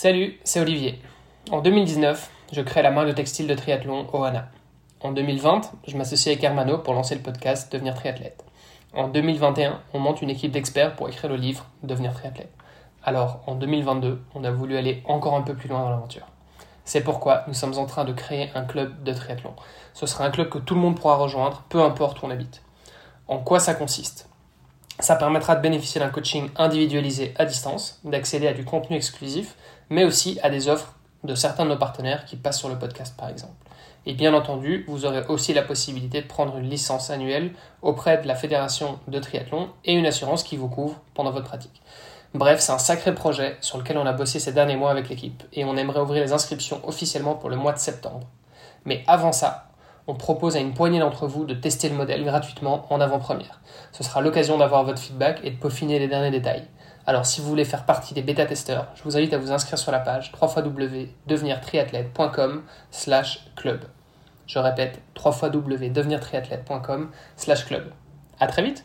Salut, c'est Olivier. En 2019, je crée la marque de textile de triathlon Ohana. En 2020, je m'associe avec Hermano pour lancer le podcast Devenir triathlète. En 2021, on monte une équipe d'experts pour écrire le livre Devenir triathlète. Alors, en 2022, on a voulu aller encore un peu plus loin dans l'aventure. C'est pourquoi nous sommes en train de créer un club de triathlon. Ce sera un club que tout le monde pourra rejoindre, peu importe où on habite. En quoi ça consiste? Ça permettra de bénéficier d'un coaching individualisé à distance, d'accéder à du contenu exclusif, mais aussi à des offres de certains de nos partenaires qui passent sur le podcast par exemple. Et bien entendu, vous aurez aussi la possibilité de prendre une licence annuelle auprès de la fédération de triathlon et une assurance qui vous couvre pendant votre pratique. Bref, c'est un sacré projet sur lequel on a bossé ces derniers mois avec l'équipe et on aimerait ouvrir les inscriptions officiellement pour le mois de septembre. Mais avant ça, on propose à une poignée d'entre vous de tester le modèle gratuitement en avant-première. Ce sera l'occasion d'avoir votre feedback et de peaufiner les derniers détails. Alors si vous voulez faire partie des bêta-testeurs, je vous invite à vous inscrire sur la page www.devenirtriathlète.com slash club. Je répète, www.devenirtriathlète.com slash club. À très vite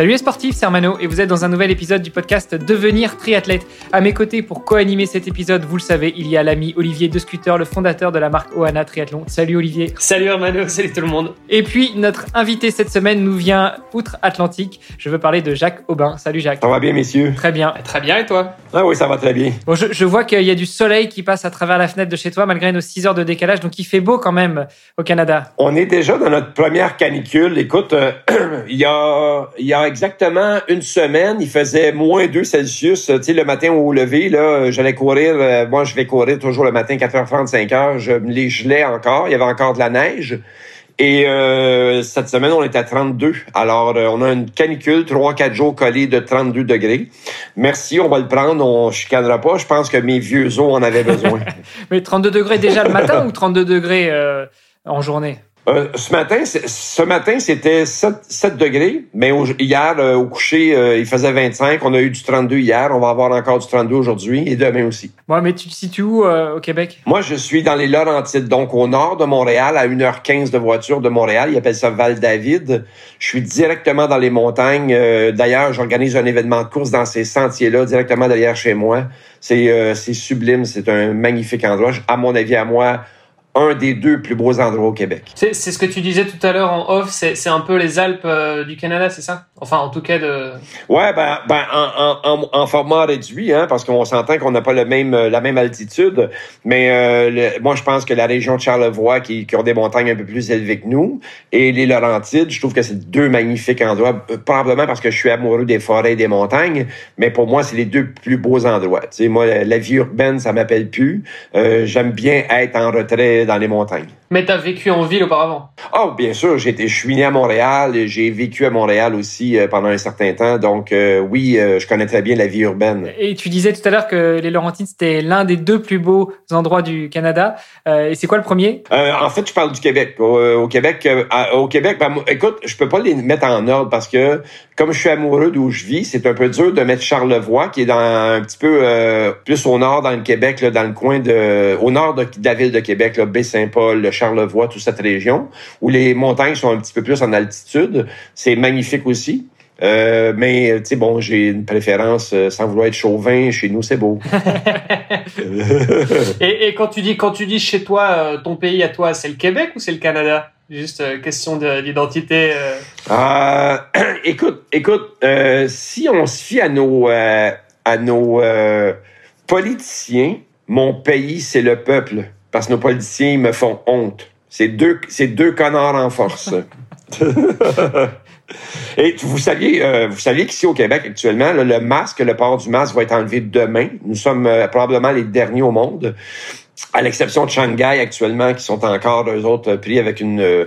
Salut les sportifs, c'est Armano et vous êtes dans un nouvel épisode du podcast Devenir triathlète. À mes côtés pour co-animer cet épisode, vous le savez, il y a l'ami Olivier De Scooter, le fondateur de la marque Ohana Triathlon. Salut Olivier. Salut Armano, salut tout le monde. Et puis notre invité cette semaine nous vient outre-Atlantique. Je veux parler de Jacques Aubin. Salut Jacques. Ça va bien messieurs? Très bien. Très bien et toi? Ah oui, ça va très bien. Bon, je, je vois qu'il y a du soleil qui passe à travers la fenêtre de chez toi malgré nos 6 heures de décalage, donc il fait beau quand même au Canada. On est déjà dans notre première canicule. Écoute, euh, il, y a, il y a exactement une semaine, il faisait moins 2 Celsius. Tu sais, le matin au lever, là, j'allais courir. euh, moi, je vais courir toujours le matin, 4h30, 5h. Je me les gelais encore. Il y avait encore de la neige. Et euh, cette semaine, on est à 32. Alors, euh, on a une canicule, 3-4 jours collés de 32 degrés. Merci, on va le prendre. On chicanera pas. Je pense que mes vieux os en avaient besoin. Mais 32 degrés déjà le matin ou 32 degrés euh, en journée? Euh, ce matin, ce matin, c'était 7, 7 degrés, mais au- hier, euh, au coucher, euh, il faisait 25. On a eu du 32 hier. On va avoir encore du 32 aujourd'hui et demain aussi. Moi, mais tu te situes où au Québec? Moi, je suis dans les Laurentides, donc au nord de Montréal, à 1h15 de voiture de Montréal. Ils appellent ça Val-David. Je suis directement dans les montagnes. D'ailleurs, j'organise un événement de course dans ces sentiers-là, directement derrière chez moi. C'est sublime. C'est un magnifique endroit. À mon avis, à moi, un des deux plus beaux endroits au Québec. C'est ce que tu disais tout à l'heure en off, c'est un peu les Alpes euh, du Canada, c'est ça? Enfin, en tout cas de... Ouais, ben, ben en, en, en, en format réduit, hein, parce qu'on s'entend qu'on n'a pas le même, euh, la même altitude. Mais euh, le- moi, je pense que la région de Charlevoix, qui, qui ont des montagnes un peu plus élevées que nous, et les Laurentides, je trouve que c'est deux magnifiques endroits. Probablement parce que je suis amoureux des forêts et des montagnes, mais pour moi, c'est les deux plus beaux endroits. Tu sais, moi, la, la vie urbaine, ça m'appelle plus. Euh, J'aime bien être en retrait dans les montagnes. Mais t'as vécu en ville auparavant Oh, bien sûr, j'ai été, je suis né à Montréal, et j'ai vécu à Montréal aussi euh, pendant un certain temps, donc euh, oui, euh, je connais très bien la vie urbaine. Et tu disais tout à l'heure que les Laurentides, c'était l'un des deux plus beaux endroits du Canada. Euh, et c'est quoi le premier? Euh, en fait, je parle du Québec. Au, au Québec, euh, au Québec, ben, écoute, je peux pas les mettre en ordre parce que comme je suis amoureux d'où je vis, c'est un peu dur de mettre Charlevoix, qui est dans un petit peu euh, plus au nord dans le Québec, là, dans le coin de, au nord de, de la ville de Québec, là, Baie-Saint-Paul, le Charlevoix, toute cette région, où les montagnes sont un petit peu plus en altitude. C'est magnifique aussi. Euh, mais, tu sais, bon, j'ai une préférence, euh, sans vouloir être chauvin, chez nous, c'est beau. et, et quand tu dis quand tu dis chez toi, euh, ton pays à toi, c'est le Québec ou c'est le Canada? Juste question de- d'identité. Euh, écoute, écoute, si on se fie à nos, à nos politiciens, mon pays, c'est le peuple. Parce que nos politiciens, ils me font honte. C'est deux, c'est deux connards en force. Et vous saviez, euh, vous saviez qu'ici au Québec actuellement, là, le masque, le port du masque va être enlevé demain. Nous sommes euh, probablement les derniers au monde, à l'exception de Shanghai actuellement, qui sont encore eux autres pris avec une euh,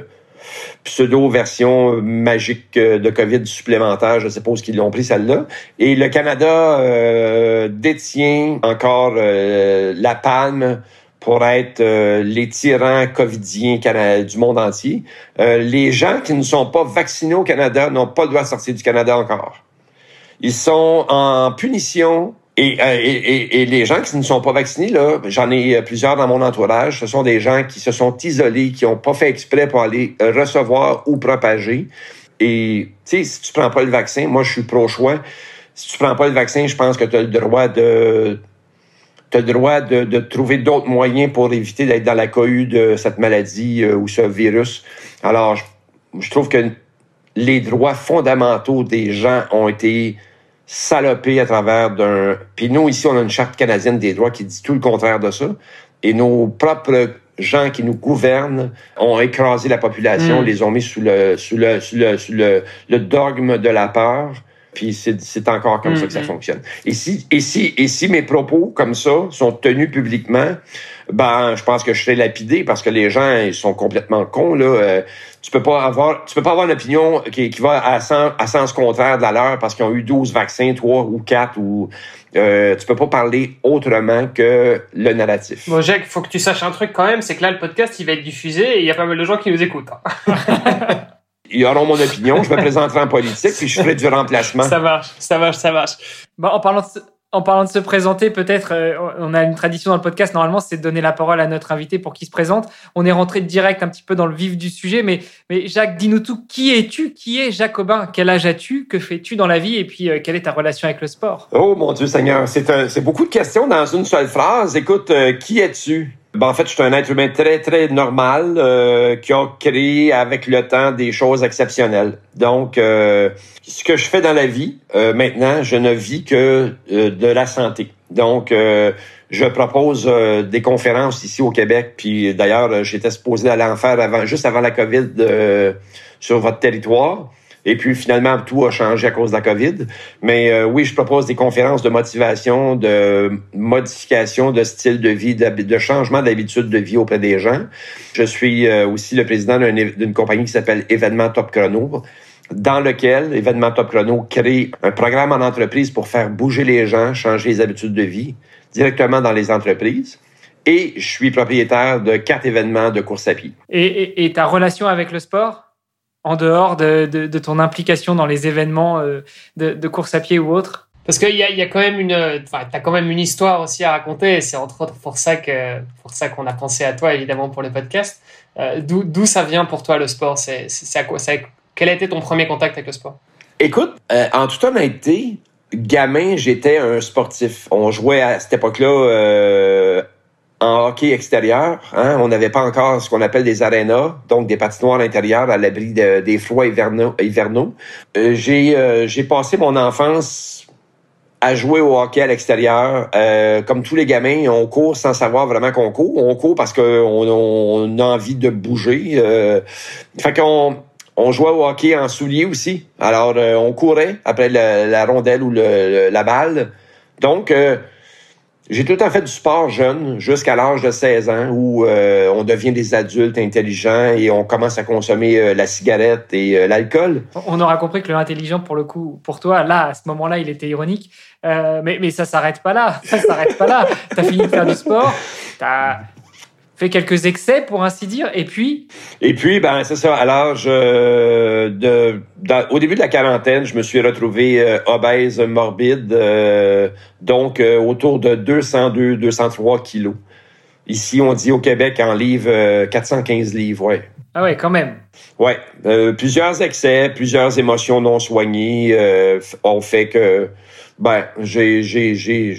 pseudo-version magique de COVID supplémentaire. Je suppose qu'ils l'ont pris celle-là. Et le Canada détient encore la palme pour être euh, les tyrans covidiens du monde entier. Euh, les gens qui ne sont pas vaccinés au Canada n'ont pas le droit de sortir du Canada encore. Ils sont en punition et, euh, et, les gens qui ne sont pas vaccinés, là, j'en ai plusieurs dans mon entourage, ce sont des gens qui se sont isolés, qui n'ont pas fait exprès pour aller recevoir ou propager. Et, tu sais, si tu prends pas le vaccin, moi, je suis pro-choix. Si tu prends pas le vaccin, je pense que tu as le droit de tu as le droit de, de trouver d'autres moyens pour éviter d'être dans la cohue de cette maladie euh, ou ce virus. Alors, je, je, trouve que les droits fondamentaux des gens ont été salopés à travers d'un... Puis nous, ici, on a une charte canadienne des droits qui dit tout le contraire de ça. Et nos propres gens qui nous gouvernent ont écrasé la population, mm. les ont mis sous le, sous le, sous le, sous le, le dogme de la peur. Puis c'est encore comme ça que ça mm-hmm. fonctionne. Et si, et, si, et si mes propos comme ça sont tenus publiquement, ben je pense que je serai lapidé parce que les gens ils sont complètement cons là. Euh, tu peux pas avoir tu peux pas avoir une opinion qui, qui va à sens, à sens contraire de la leur parce qu'ils ont eu 12 vaccins, 3 ou 4 ou euh, tu peux pas parler autrement que le narratif. Bon, Jacques, faut que tu saches un truc quand même, c'est que là, le podcast, il va être diffusé et il y a pas mal de gens qui nous écoutent. Hein. ils auront mon opinion, je me présenterai en politique, puis je ferai du remplacement. Ça marche, ça marche, ça marche. Bon, en parlant de, en parlant de se présenter, peut-être, euh, on a une tradition dans le podcast, normalement, c'est de donner la parole à notre invité pour qu'il se présente. On est rentré direct un petit peu dans le vif du sujet, mais, mais Jacques, dis-nous tout, qui es-tu? Qui est Jacques Aubin? Quel âge as-tu? Que fais-tu dans la vie? Et puis, euh, quelle est ta relation avec le sport? Oh mon Dieu Seigneur, c'est beaucoup de questions dans une seule phrase. Écoute, euh, qui es-tu? Ben, en fait, je suis un être humain très, très normal euh, qui a créé avec le temps des choses exceptionnelles. Donc, euh, ce que je fais dans la vie, euh, maintenant, je ne vis que de la santé. Donc, je propose des conférences ici au Québec. Puis d'ailleurs, j'étais supposé aller en faire avant, juste avant la COVID sur votre territoire. Et puis finalement, tout a changé à cause de la COVID. Mais euh, oui, je propose des conférences de motivation, de modification de style de vie, de, changement d'habitude de vie auprès des gens. Je suis euh, aussi le président d'une compagnie qui s'appelle Événement Top Chrono dans lequel Événement Top Chrono crée un programme en entreprise pour faire bouger les gens, changer les habitudes de vie directement dans les entreprises. Et je suis propriétaire de quatre événements de course à pied. et ta relation avec le sport? En dehors de, de, ton implication dans les événements euh, de, de, course à pied ou autre Parce qu'il y a, y a quand même une, enfin, t'as quand même une histoire aussi à raconter. Et c'est entre autres pour ça que, pour ça qu'on a pensé à toi évidemment pour le podcast. Euh, D'où ça vient pour toi le sport? C'est à quoi Quel a été ton premier contact avec le sport? Écoute, euh, en toute honnêteté, gamin, j'étais un sportif. On jouait à cette époque-là euh, en hockey extérieur. Hein, on n'avait pas encore ce qu'on appelle des arénas, donc des patinoires intérieures à l'abri des froids hivernaux. Euh, j'ai, euh, j'ai passé mon enfance à jouer au hockey à l'extérieur. Euh, comme tous les gamins, on court sans savoir vraiment qu'on court. On court parce qu'on on a envie de bouger. fait qu'on on jouait au hockey en souliers aussi. Alors, on courait après la, rondelle ou la balle. Donc, j'ai tout à fait du sport jeune, jusqu'à l'âge de 16 ans, où euh, on devient des adultes intelligents et on commence à consommer euh, la cigarette et euh, l'alcool. On aura compris que le intelligent, pour le coup, pour toi, là, à ce moment-là, il était ironique. mais, mais ça s'arrête pas là. Ça s'arrête pas là. T'as fini de faire du sport. T'as fait quelques excès, pour ainsi dire, et puis... Et puis, ben c'est ça, à l'âge euh, de... au début de la quarantaine, je me suis retrouvé euh, obèse, morbide, euh, donc autour de 202, 203 kilos. Ici, on dit au Québec en livres 415 livres, ouais. Ah ouais, quand même. Ouais, plusieurs excès, plusieurs émotions non soignées ont fait que, ben, j'ai j'ai j'ai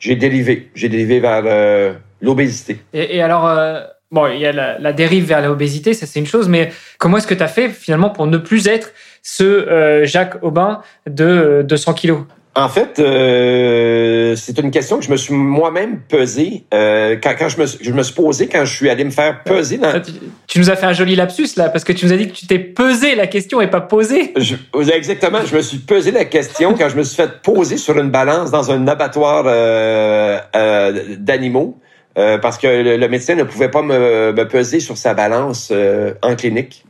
j'ai dérivé, j'ai dérivé vers l'obésité. Et, alors, euh, bon, il y a la, dérive vers l'obésité, ça c'est une chose, mais comment est-ce que tu as fait finalement pour ne plus être ce euh, Jacques Aubin de 200 kilos? En fait, euh, c'est une question que je me suis moi-même pesé quand, quand je, me, je, me, suis posé quand je suis allé me faire peser. Dans... Tu, nous as fait un joli lapsus là, parce que tu nous as dit que tu t'es pesé la question et pas posé. Je, exactement, je me suis pesé la question quand je me suis fait poser sur une balance dans un abattoir d'animaux. Euh, parce que le, médecin ne pouvait pas me, peser sur sa balance euh, en clinique.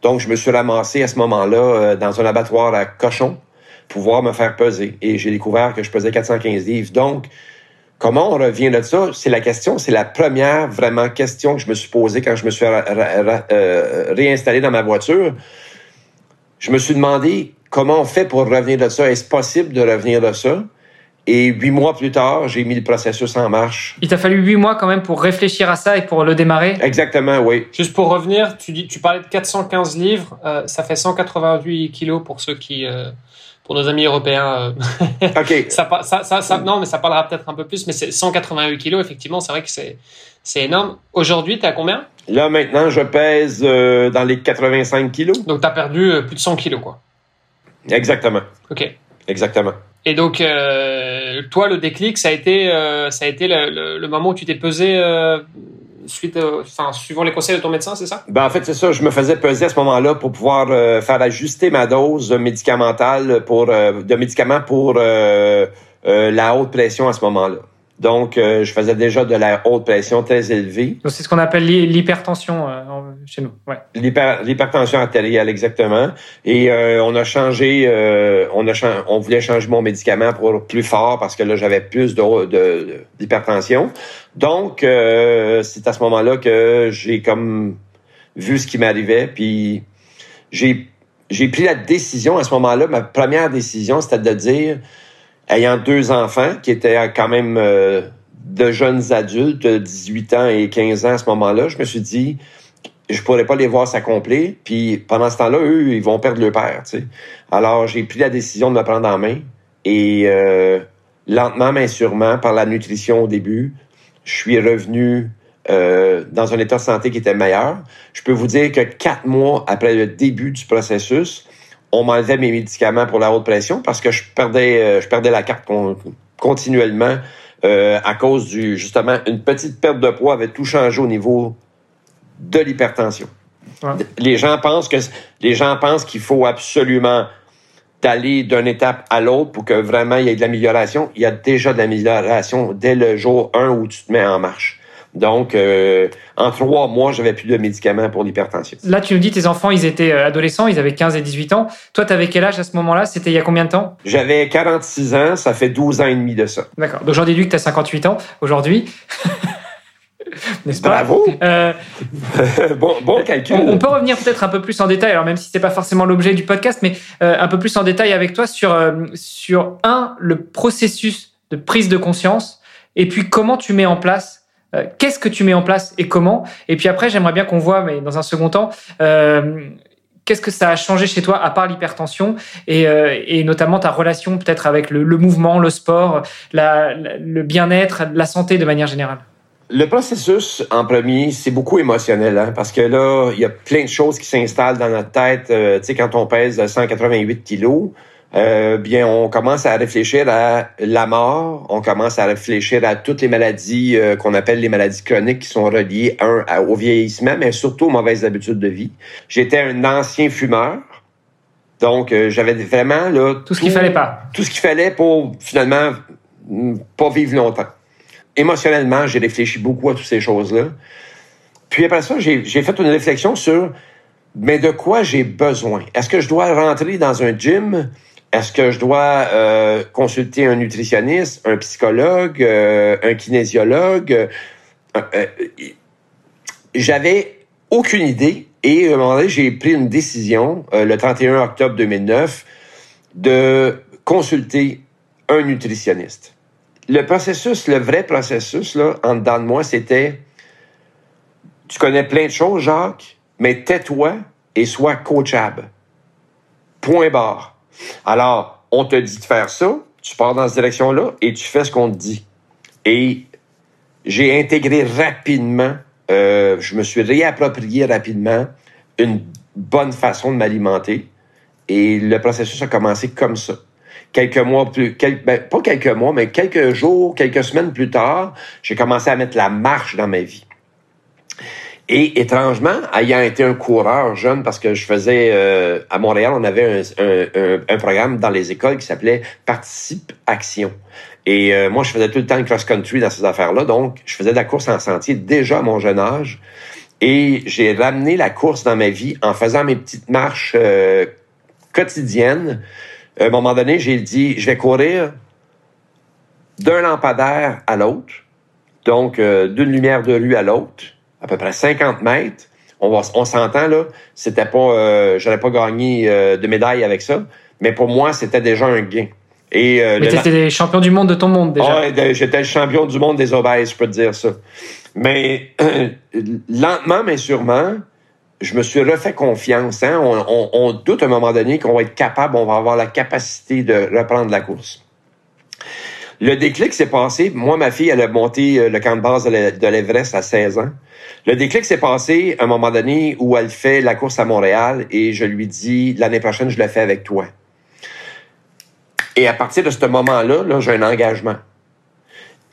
Donc, je me suis ramassé à ce moment-là euh, dans un abattoir à cochon pour pouvoir me faire peser. Et j'ai découvert que je pesais 415 livres. Donc, Comment on revient de ça? C'est la question, c'est la première vraiment question que je me suis posée quand je me suis réinstallé dans ma voiture. Je me suis demandé comment on fait pour revenir de ça? Est-ce possible de revenir de ça? Et huit mois plus tard, j'ai mis le processus en marche. Il t'a fallu huit mois quand même pour réfléchir à ça et pour le démarrer Exactement, oui. Juste pour revenir, tu, dis, tu parlais de 415 livres, euh, ça fait 188 kilos pour ceux qui... Euh, pour nos amis européens. Euh, OK. ça, ça, ça, non, mais ça parlera peut-être un peu plus, mais c'est 188 kilos, effectivement, c'est vrai que c'est, c'est énorme. Aujourd'hui, tu es à combien? Là, maintenant, je pèse dans les 85 kilos. Donc, tu as perdu plus de 100 kilos, quoi. Exactement. OK. Exactement. Et donc, euh, toi, le déclic, ça a été, euh, ça a été le, le, moment où tu t'es pesé euh, suite, enfin, suivant les conseils de ton médecin, c'est ça? Ben en fait, c'est ça. Je me faisais peser à ce moment-là pour pouvoir faire ajuster ma dose médicamentale pour de médicaments pour la haute pression à ce moment-là. Donc, euh, je faisais déjà de la haute pression très élevée. C'est ce qu'on appelle l'hypertension euh, chez nous. Ouais. L'hypertension artérielle, exactement. Et euh, on a changé, on a on voulait changer mon médicament pour plus fort parce que là, j'avais plus d'hypertension. De, Donc, c'est à ce moment-là que j'ai comme vu ce qui m'arrivait, puis j'ai j'ai pris la décision à ce moment-là. Ma première décision, c'était de dire ayant deux enfants qui étaient quand même euh, de jeunes adultes, 18 ans et 15 ans à ce moment-là, je me suis dit, je pourrais pas les voir s'accomplir. Puis pendant ce temps-là, eux, ils vont perdre leur père. Tu sais. Alors j'ai pris la décision de me prendre en main et euh, lentement mais sûrement, par la nutrition au début, je suis revenu euh, dans un état de santé qui était meilleur. Je peux vous dire que quatre mois après le début du processus, on m'enlevait mes médicaments pour la haute pression parce que je perdais, euh, je perdais la carte continuellement euh, à cause du justement une petite perte de poids avait tout changé au niveau de l'hypertension. Les gens pensent que les gens pensent qu'il faut absolument d'aller d'une étape à l'autre pour que vraiment il y ait de l'amélioration. Il y a déjà de l'amélioration dès le jour 1 où tu te mets en marche. Donc, euh, en trois mois, j'avais plus de médicaments pour l'hypertension. Là, tu nous dis, tes enfants, ils étaient euh, adolescents, ils avaient 15 et 18 ans. Toi, tu avais quel âge à ce moment-là? C'était il y a combien de temps? J'avais 46 ans, ça fait 12 ans et demi de ça. D'accord. Donc, j'en déduis que tu as 58 ans aujourd'hui. N'est-ce pas? Bravo! Euh, bon, bon, calcul. On, peut revenir peut-être un peu plus en détail, alors même si c'est pas forcément l'objet du podcast, mais un peu plus en détail avec toi sur, sur un, le processus de prise de conscience, et puis comment tu mets en place euh, qu'est-ce que tu mets en place et comment? Et puis après, j'aimerais bien qu'on voit, mais dans un second temps, euh, qu'est-ce que ça a changé chez toi à part l'hypertension et, euh, notamment ta relation peut-être avec le, mouvement, le sport, le bien-être, la santé de manière générale? Le processus, en premier, c'est beaucoup émotionnel, hein, parce que là, il y a plein de choses qui s'installent dans notre tête. tu sais, quand on pèse 188 kilos, euh, bien, on commence à réfléchir à la mort, on commence à réfléchir à toutes les maladies euh, qu'on appelle les maladies chroniques qui sont reliées, un, au vieillissement, mais surtout aux mauvaises habitudes de vie. J'étais un ancien fumeur, donc euh, j'avais vraiment là tout ce qu'il fallait pas, tout ce qu'il fallait pour finalement pas vivre longtemps. Émotionnellement, j'ai réfléchi beaucoup à toutes ces choses-là. Puis après ça, j'ai fait une réflexion sur mais de quoi j'ai besoin? Est-ce que je dois rentrer dans un gym? Est-ce que je dois euh, consulter un nutritionniste, un psychologue, euh, un kinésiologue? Euh, j'avais aucune idée et à un moment donné, j'ai pris une décision le 31 octobre 2009 de consulter un nutritionniste. Le processus, le vrai processus, là, en dedans de moi, c'était tu connais plein de choses, Jacques, mais tais-toi et sois coachable. Point barre. Alors, on te dit de faire ça, tu pars dans cette direction-là et tu fais ce qu'on te dit. Et j'ai intégré rapidement, euh, je me suis réapproprié rapidement une bonne façon de m'alimenter. Et le processus a commencé comme ça. Quelques mois plus, ben, pas quelques mois, mais quelques jours, quelques semaines plus tard, j'ai commencé à mettre la marche dans ma vie. Et étrangement, ayant été un coureur jeune, parce que je faisais euh, à Montréal, on avait un, programme dans les écoles qui s'appelait Participe Action. Et euh, moi, je faisais tout le temps le cross-country dans ces affaires-là. Donc, je faisais de la course en sentier déjà à mon jeune âge. Et j'ai ramené la course dans ma vie en faisant mes petites marches euh, quotidiennes. À un moment donné, j'ai dit, je vais courir d'un lampadaire à l'autre, donc euh, d'une lumière de rue à l'autre, à peu près 50 mètres. On, va, on s'entend là, c'était pas, euh, j'aurais pas gagné euh, de médaille avec ça, mais pour moi c'était déjà un gain. Et euh, mais t'étais champion du monde de ton monde déjà. Ouais, j'étais le champion du monde des obèses, je peux te dire ça. Mais lentement mais sûrement, je me suis refait confiance. Hein? On, on, on doute à un moment donné qu'on va être capable, on va avoir la capacité de reprendre la course. Le déclic s'est passé. Moi, ma fille, elle a monté euh, le camp de base de l'Everest à 16 ans. Le déclic s'est passé à un moment donné où elle fait la course à Montréal et je lui dis l'année prochaine, je le fais avec toi. Et à partir de ce moment-là, -là, j'ai un engagement.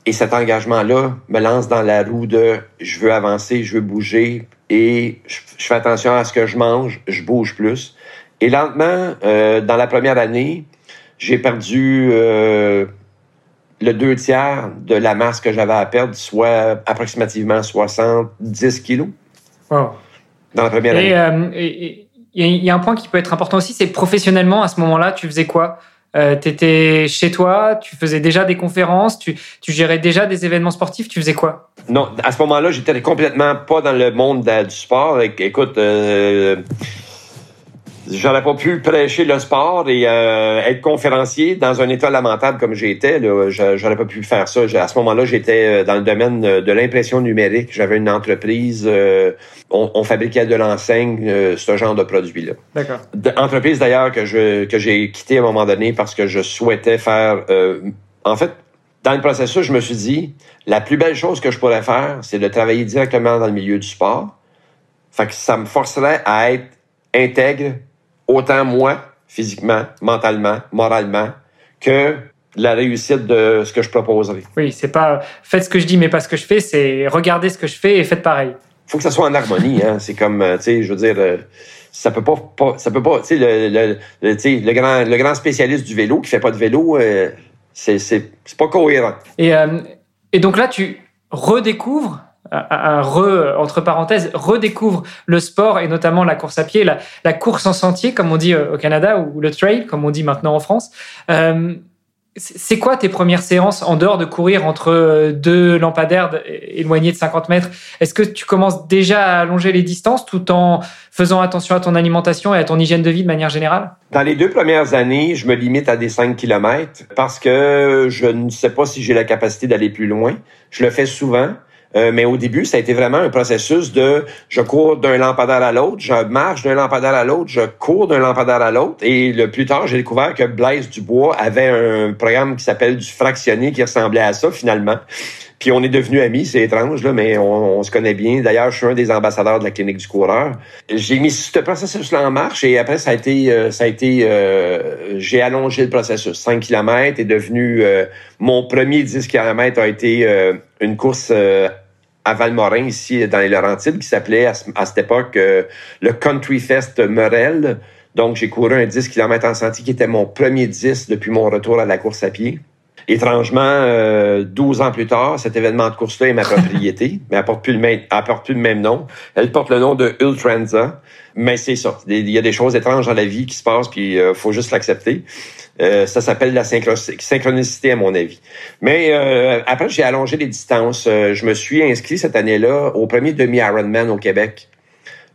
Et cet engagement-là me lance dans la roue de je veux avancer, je veux bouger et je, fais attention à ce que je mange, je bouge plus. Et lentement, euh, dans la première année, j'ai perdu euh, le deux tiers de la masse que j'avais à perdre, soit approximativement 70 kilos. Dans la première année. Euh, il y a un point qui peut être important aussi, c'est professionnellement, à ce moment-là, tu faisais quoi? Euh, tu étais chez toi, tu faisais déjà des conférences, tu, tu, gérais déjà des événements sportifs, tu faisais quoi? Non, à ce moment-là, j'étais complètement pas dans le monde du sport. Écoute, euh, j'aurais pas pu prêcher le sport et euh, être conférencier dans un état lamentable comme j'étais. J'aurais pas pu faire ça. À ce moment-là, j'étais euh, dans le domaine de l'impression numérique. J'avais une entreprise. Euh, on, fabriquait de l'enseigne, ce genre de produit-là. D'accord. Entreprise d'ailleurs que je que j'ai quitté à un moment donné parce que je souhaitais faire. en fait, dans le processus, je me suis dit la plus belle chose que je pourrais faire, c'est de travailler directement dans le milieu du sport. Fait que ça me forcerait à être intègre autant moi, physiquement, mentalement, moralement, que la réussite de ce que je proposerai. Oui, c'est pas faites ce que je dis, mais pas ce que je fais, c'est regardez ce que je fais et faites pareil. faut que ça soit en harmonie. Hein. c'est comme, euh, tu sais, je veux dire, euh, ça peut pas, ça peut pas, tu sais, le, le, le, grand, le grand spécialiste du vélo qui fait pas de vélo, euh, c'est, pas cohérent. Et, et donc là, tu redécouvres un re, entre parenthèses, redécouvre le sport et notamment la course à pied, la, course en sentier, comme on dit euh, au Canada, ou le trail, comme on dit maintenant en France. Euh, c'est quoi tes premières séances en dehors de courir entre euh, deux lampadaires éloignés de 50 mètres? Est-ce que tu commences déjà à allonger les distances tout en faisant attention à ton alimentation et à ton hygiène de vie de manière générale? Dans les deux premières années, je me limite à des 5 km parce que je ne sais pas si j'ai la capacité d'aller plus loin. Je le fais souvent. Euh, mais au début, ça a été vraiment un processus de je cours d'un lampadaire à l'autre, je marche d'un lampadaire à l'autre, je cours d'un lampadaire à l'autre. Et le plus tard, j'ai découvert que Blaise Dubois avait un programme qui s'appelle du fractionné qui ressemblait à ça finalement. Puis on est devenus amis, c'est étrange, là, mais on, se connaît bien. D'ailleurs, je suis un des ambassadeurs de la clinique du coureur. J'ai mis ce processus-là en marche et après, ça a été, euh, été, euh, j'ai allongé le processus. 5 km est devenu, mon premier 10 km a été une course à Valmorin, ici, dans les Laurentides, qui s'appelait à, cette époque euh, le Country Fest Morel. Donc, j'ai couru un 10 km en sentier qui était mon premier 10 depuis mon retour à la course à pied. Étrangement, euh, 12 ans plus tard, cet événement de course-là est ma propriété, mais elle porte plus le même, elle porte plus le même nom. Elle porte le nom de Ultranza. Mais c'est ça. Il y a des choses étranges dans la vie qui se passent, puis euh, faut juste l'accepter. Euh, ça s'appelle la synchronicité, à mon avis. Mais euh, après, j'ai allongé les distances. je me suis inscrit cette année-là au premier demi-Ironman au Québec,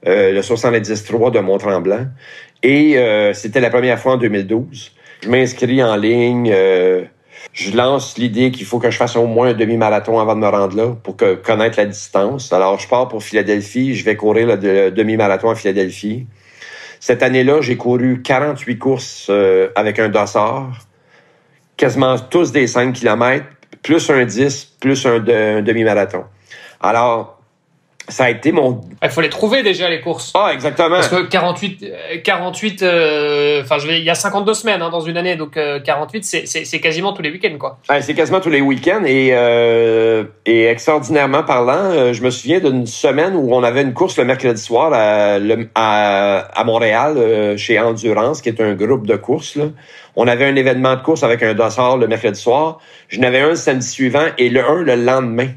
le 73 de Mont-Tremblant. Et c'était la première fois en 2012. Je m'inscris en ligne je lance l'idée qu'il faut que je fasse au moins un demi-marathon avant de me rendre là pour que, connaître la distance. Alors, je pars pour Philadelphie. Je vais courir le, demi-marathon à Philadelphie. Cette année-là, j'ai couru 48 courses euh, avec un dossard, quasiment tous des 5 km, plus un 10, plus un demi-marathon. Alors, ça a été mon. Il faut les trouver déjà les courses. Ah exactement. Parce que 48, 48, euh, enfin je vais, il y a 52 semaines hein, dans une année, donc 48 euh, c'est quasiment tous les week-ends quoi. c'est quasiment tous les week-ends et euh, et extraordinairement parlant, je me souviens d'une semaine où on avait une course le mercredi soir à, à, à Montréal chez Endurance, qui est un groupe de courses là. On avait un événement de course avec un dossard le mercredi soir. Je n'avais un le samedi suivant et le un le lendemain.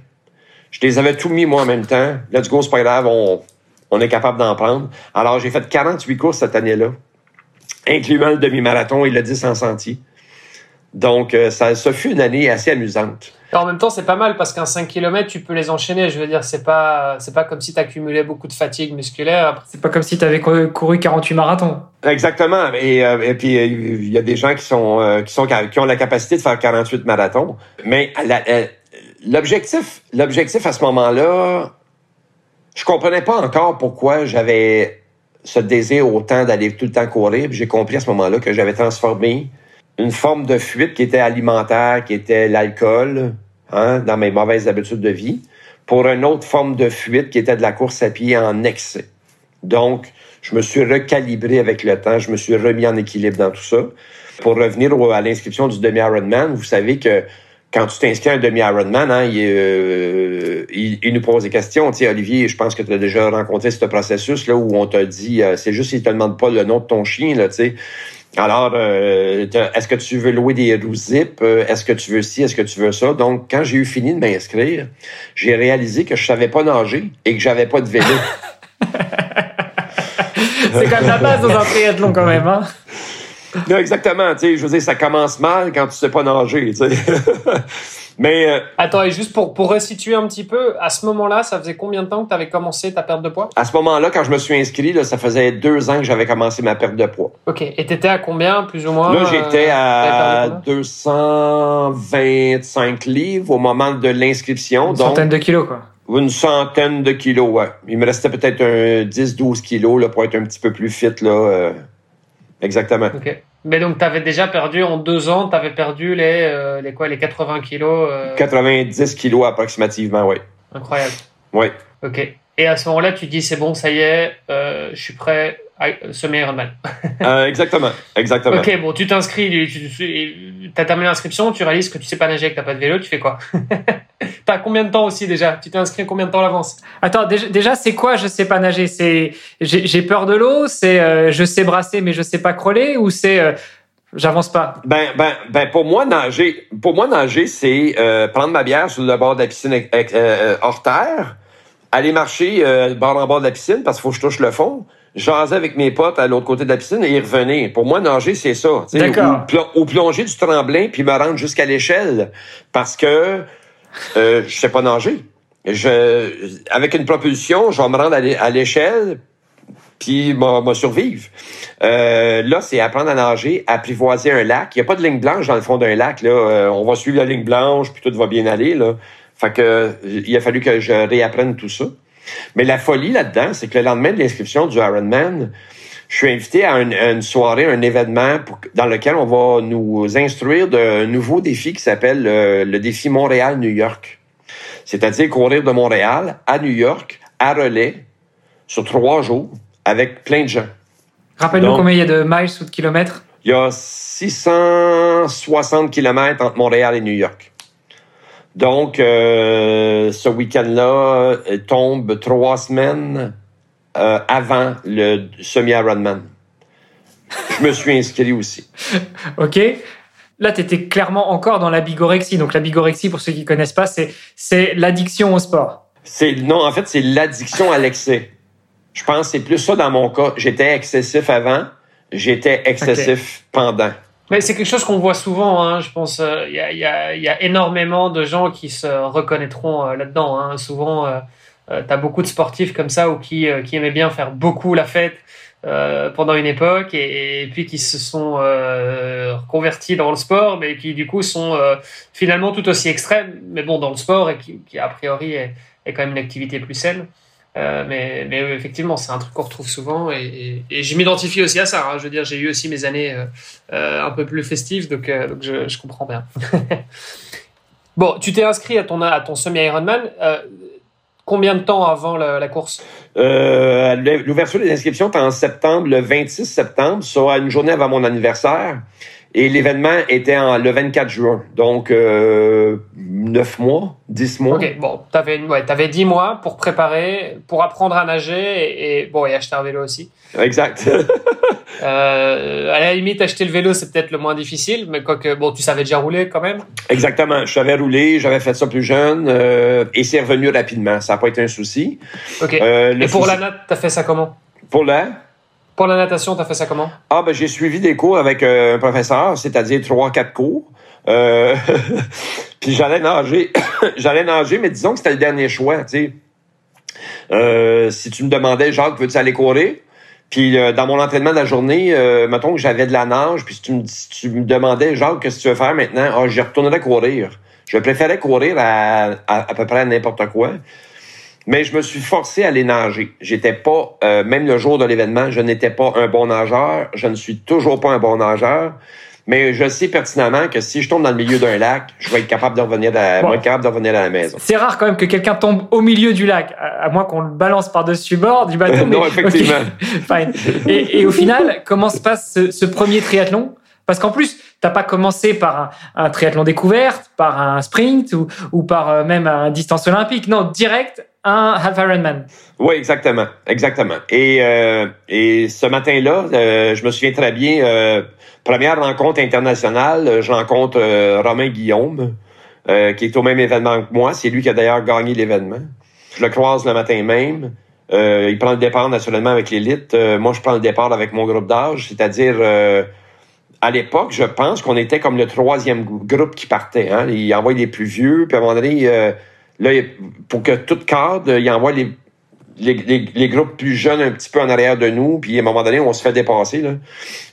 Je les avais tout mis moi en même temps. Let's go, c'est pas grave, on, on est capable d'en prendre. Alors, j'ai fait 48 courses cette année-là, incluant le demi-marathon et le 10 en sentier. Donc, euh, ça, ça fut une année assez amusante. Et en même temps, c'est pas mal parce qu'un 5 km, tu peux les enchaîner. Je veux dire, c'est pas, c'est pas comme si tu accumulais beaucoup de fatigue musculaire. C'est pas comme si tu avais couru 48 marathons. Exactement. Et, euh, et puis, il y a des gens qui sont, euh, qui sont, qui ont la capacité de faire 48 marathons. Mais l'objectif, l'objectif à ce moment-là, je comprenais pas encore pourquoi j'avais ce désir autant d'aller tout le temps courir. J'ai compris à ce moment-là que j'avais transformé une forme de fuite qui était alimentaire, qui était l'alcool, hein, dans mes mauvaises habitudes de vie, pour une autre forme de fuite qui était de la course à pied en excès. Donc, je me suis recalibré avec le temps, je me suis remis en équilibre dans tout ça. Pour revenir à l'inscription du demi-Ironman, vous savez que quand tu t'inscris à un demi-Ironman, hein, euh, il, il, nous pose des questions. Tu sais, Olivier, je pense que tu as déjà rencontré ce processus là où on t'a dit, euh, c'est juste qu'il te demande pas le nom de ton chien, là, tu sais. Alors, euh, est-ce que tu veux louer des roues zip? Euh, est-ce que tu veux ci? Est-ce que tu veux ça? Donc, quand j'ai eu fini de m'inscrire, j'ai réalisé que je savais pas nager et que j'avais pas de vélo. C'est comme la base dans un triathlon quand même, hein? Non, exactement. Tu sais, je veux dire, ça commence mal quand tu sais pas nager. Tu sais. Mais euh, attends, et juste pour pour resituer un petit peu, à ce moment-là, ça faisait combien de temps que tu avais commencé ta perte de poids? À ce moment-là, quand je me suis inscrit, là, ça faisait deux ans que j'avais commencé ma perte de poids. Ok. Et t'étais à combien, plus ou moins Là, j'étais à 225 livres au moment de l'inscription. Une centaine de kilos, quoi. Une centaine de kilos, ouais. Il me restait peut-être un 10-12 kilos là, pour être un petit peu plus fit là. Euh, exactement. Mais donc, tu avais déjà perdu en deux ans, tu avais perdu les, euh, les, quoi, les 80 kilos 90 euh? kilos approximativement, oui. Incroyable. Oui. OK. Et à ce moment-là, tu dis, c'est bon, ça y est, euh, je suis prêt à semer Ironman. euh, exactement, exactement. Ok, bon, tu t'inscris, tu, tu as terminé l'inscription, tu réalises que tu sais pas nager, que t'as pas de vélo, tu fais quoi? T'as combien de temps aussi déjà? Tu t'es inscrit combien de temps à l'avance? Attends, déjà, déjà c'est quoi je sais pas nager? C'est j'ai peur de l'eau, c'est euh, je sais brasser mais je sais pas crawler ou c'est euh, j'avance pas? Ben ben ben pour moi nager, pour moi nager c'est euh, prendre ma bière sur le bord de la piscine hors terre aller marcher euh, bord en bord de la piscine parce qu'il faut que je touche le fond, jaser avec mes potes à l'autre côté de la piscine et y revenir. Pour moi, nager, c'est ça. D'accord. Ou, plonger du tremblin puis me rendre jusqu'à l'échelle parce que euh, je sais pas nager. Je, avec une propulsion, je vais me rendre à l'échelle puis me survivre. Euh, là, c'est apprendre à nager, apprivoiser un lac. Il n'y a pas de ligne blanche dans le fond d'un lac. Là. Euh, on va suivre la ligne blanche, puis tout va bien aller. Là. Fait que il a fallu que je réapprenne tout ça. Mais la folie là-dedans, c'est que le lendemain de l'inscription du Ironman, je suis invité à une, soirée, un événement dans lequel on va nous instruire d'un nouveau défi qui s'appelle le, défi Montréal-New York. C'est-à-dire courir de Montréal à New York, à relais, sur trois jours, avec plein de gens. Rappelle-nous combien il y a de miles ou de kilomètres? Il y a 660 kilomètres entre Montréal et New York. Donc, euh, ce week-end-là euh, tombe trois semaines euh, avant le semi-Ironman. Je me suis inscrit aussi. OK. Là, tu étais clairement encore dans la bigorexie. Donc, la bigorexie, pour ceux qui connaissent pas, c'est, l'addiction au sport. Non, en fait, c'est l'addiction à l'excès. Je pense que c'est plus ça dans mon cas. J'étais excessif avant, j'étais excessif pendant. Mais c'est quelque chose qu'on voit souvent, hein, je pense. Il euh, y, a, y, a, y, a, énormément de gens qui se reconnaîtront euh, là-dedans. Hein. Souvent, euh, euh tu as beaucoup de sportifs comme ça ou qui, qui aimaient bien faire beaucoup la fête pendant une époque et, et, puis qui se sont reconvertis dans le sport, mais qui du coup sont finalement tout aussi extrêmes, mais bon, dans le sport et qui, qui a priori est, est quand même une activité plus saine. Euh, mais, mais effectivement, c'est un truc qu'on retrouve souvent et, et, je m'identifie aussi à ça. Hein. Je veux dire, j'ai eu aussi mes années euh, euh un peu plus festives, donc, je, comprends bien. bon, tu t'es inscrit à ton, à ton semi-Ironman. combien de temps avant la, la course? L'ouverture des inscriptions était en septembre, le 26 septembre, soit une journée avant mon anniversaire. Et l'événement était en, le 24 juin. Donc, euh, 9 mois, 10 mois. OK, bon, tu avais, ouais, avais 10 mois pour préparer, pour apprendre à nager et, et bon, et acheter un vélo aussi. Exact. euh, à la limite, acheter le vélo, c'est peut-être le moins difficile, mais quoi que, bon, tu savais déjà rouler quand même. Exactement. Je savais rouler, j'avais fait ça plus jeune euh, et c'est revenu rapidement. Ça n'a pas été un souci. OK. Euh, et pour la natte, tu as fait ça comment? Pour la? Pour la natation, tu as fait ça comment? Ah, ben, j'ai suivi des cours avec euh, un professeur, c'est-à-dire trois, quatre cours. Euh, puis j'allais nager. j'allais nager, mais disons que c'était le dernier choix, tu sais. Euh, si tu me demandais, Jacques, veux-tu aller courir? Puis dans mon entraînement de la journée, mettons que j'avais de la nage, puis si tu me, si tu me demandais, Jacques, qu'est-ce que tu veux faire maintenant? Ah, j'y retournerais courir. Je préférais courir à, à, à peu près n'importe quoi. Mais je me suis forcé à aller nager. J'étais pas, euh, même le jour de l'événement, je n'étais pas un bon nageur. Je ne suis toujours pas un bon nageur. Mais je sais pertinemment que si je tombe dans le milieu d'un lac, je vais être capable de revenir à, Bon. capable de revenir à la maison. C'est rare quand même que quelqu'un tombe au milieu du lac, à à moins qu'on le balance par-dessus bord du bateau. Non, mais- effectivement. ok, fine. Et, et au final, comment se passe ce, ce premier triathlon? Parce qu'en plus, t'as pas commencé par un, un triathlon découverte, par un sprint ou, ou par euh, même un distance olympique. Non, direct, un half Ironman. Oui, exactement, exactement. Et, euh, et ce matin-là, euh, je me souviens très bien, euh, première rencontre internationale, je rencontre euh, Romain Guillaume, euh, qui est au même événement que moi. C'est lui qui a d'ailleurs gagné l'événement. Je le croise le matin même. Euh, il prend le départ naturellement avec l'élite. Moi, je prends le départ avec mon groupe d'âge, c'est-à-dire à l'époque, je pense qu'on était comme le troisième grou- groupe qui partait. Hein? Il envoie les plus vieux, puis à un moment donné, là, pour que tout cadre, il envoie les, les, les- groupes plus jeunes un petit peu en arrière de nous, puis à un moment donné, on se fait dépasser. Là.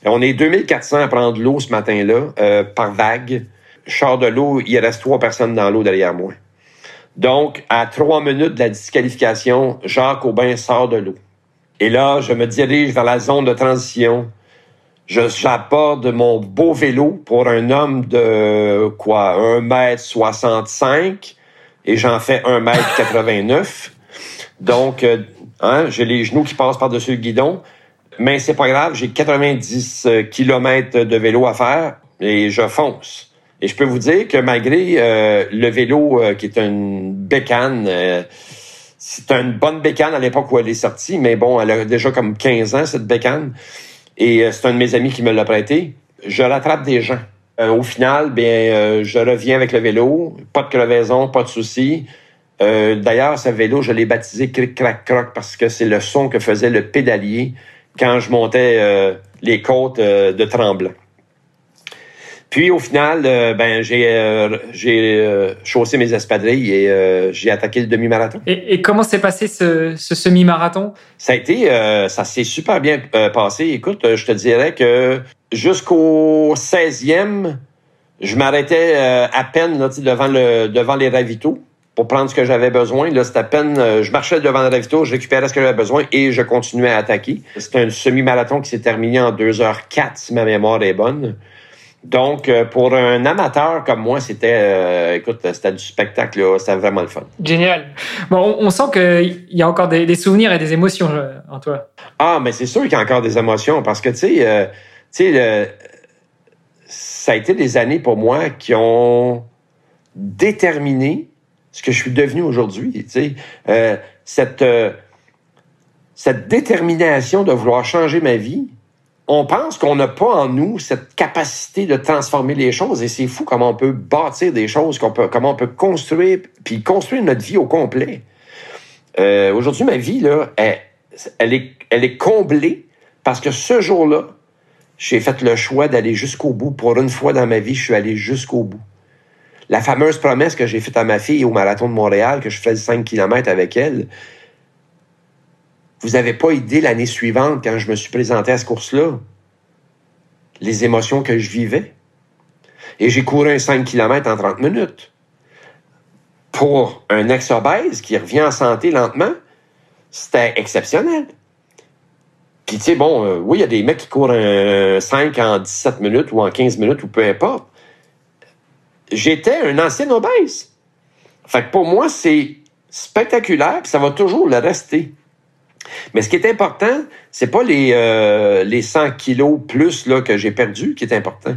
On est 2400 à prendre l'eau ce matin-là, euh, par vague. Sors de l'eau, il reste trois personnes dans l'eau derrière moi. Donc, à trois minutes de la disqualification, Jacques Aubin sort de l'eau. Et là, je me dirige vers la zone de transition. Je j'aborde mon beau vélo pour un homme de quoi, 1m65 et j'en fais 1m89. Donc, euh, hein, j'ai les genoux qui passent par-dessus le guidon. Mais c'est pas grave, j'ai 90 km de vélo à faire et je fonce. Et je peux vous dire que malgré euh, le vélo euh, qui est une bécane, euh, c'est une bonne bécane à l'époque où elle est sortie, mais bon, elle a déjà comme 15 ans, cette bécane. Et euh, c'est un de mes amis qui me l'a prêté. Je rattrape des gens. Euh, au final, bien, euh, je reviens avec le vélo. Pas de crevaison, pas de souci. Euh, D'ailleurs, ce vélo, je l'ai baptisé Cric Crac Croc parce que c'est le son que faisait le pédalier quand je montais les côtes de Tremblant. Puis au final, euh, ben j'ai euh, j'ai euh, chaussé mes espadrilles et euh, j'ai attaqué le demi-marathon. Et, et comment s'est passé ce, ce semi-marathon? Ça a été, euh, ça s'est super bien euh, passé. Écoute, je te dirais que jusqu'au 16e, je m'arrêtais euh, à peine là, devant le devant les ravitaux pour prendre ce que j'avais besoin. Là, c'était à peine, euh, je marchais devant le ravito, je récupérais ce que j'avais besoin et je continuais à attaquer. C'était un semi-marathon qui s'est terminé en 2h04, si ma mémoire est bonne. Donc, euh, pour un amateur comme moi, c'était, euh, écoute, c'était du spectacle, là. c'était vraiment le fun. Génial. Bon, on, on sent qu'il y a encore des, des souvenirs et des émotions euh, en toi. Ah, mais c'est sûr qu'il y a encore des émotions parce que, tu sais, euh, tu sais, ça a été des années pour moi qui ont déterminé ce que je suis devenu aujourd'hui. Tu sais, Euh, cette, cette détermination de vouloir changer ma vie, on pense qu'on n'a pas en nous cette capacité de transformer les choses et c'est fou comment on peut bâtir des choses, comment on peut construire, puis construire notre vie au complet. Euh, aujourd'hui, ma vie, là, elle est, elle est comblée parce que ce jour-là, j'ai fait le choix d'aller jusqu'au bout. Pour une fois dans ma vie, je suis allé jusqu'au bout. La fameuse promesse que j'ai faite à ma fille au marathon de Montréal, que je faisais 5 km avec elle, vous n'avez pas idée l'année suivante, quand je me suis présenté à ce course-là, les émotions que je vivais? Et j'ai couru un 5 km en 30 minutes. Pour un ex-obèse qui revient en santé lentement, c'était exceptionnel. Puis, tu sais, bon, euh, oui, il y a des mecs qui courent un 5 en 17 minutes ou en 15 minutes ou peu importe. J'étais un ancien obèse. Fait que pour moi, c'est spectaculaire, puis ça va toujours le rester. Mais ce qui est important, c'est pas les, euh, les 100 kilos plus là, que j'ai perdus qui est important.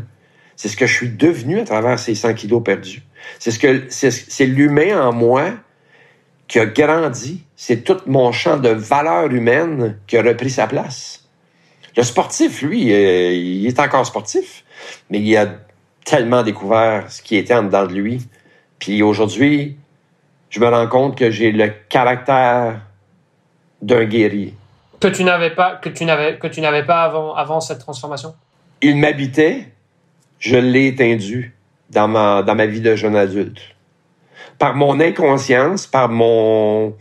C'est ce que je suis devenu à travers ces 100 kilos perdus. C'est ce que c'est l'humain en moi qui a grandi. C'est tout mon champ de valeur humaine qui a repris sa place. Le sportif, lui, euh, il est encore sportif, mais il a tellement découvert ce qui était en dedans de lui. Puis aujourd'hui, je me rends compte que j'ai le caractère d'un guerrier. Que tu n'avais pas, que tu n'avais, que tu n'avais pas avant, avant cette transformation? Il m'habitait, je l'ai éteindu. dans ma, dans ma vie de jeune adulte. Par mon inconscience, par mon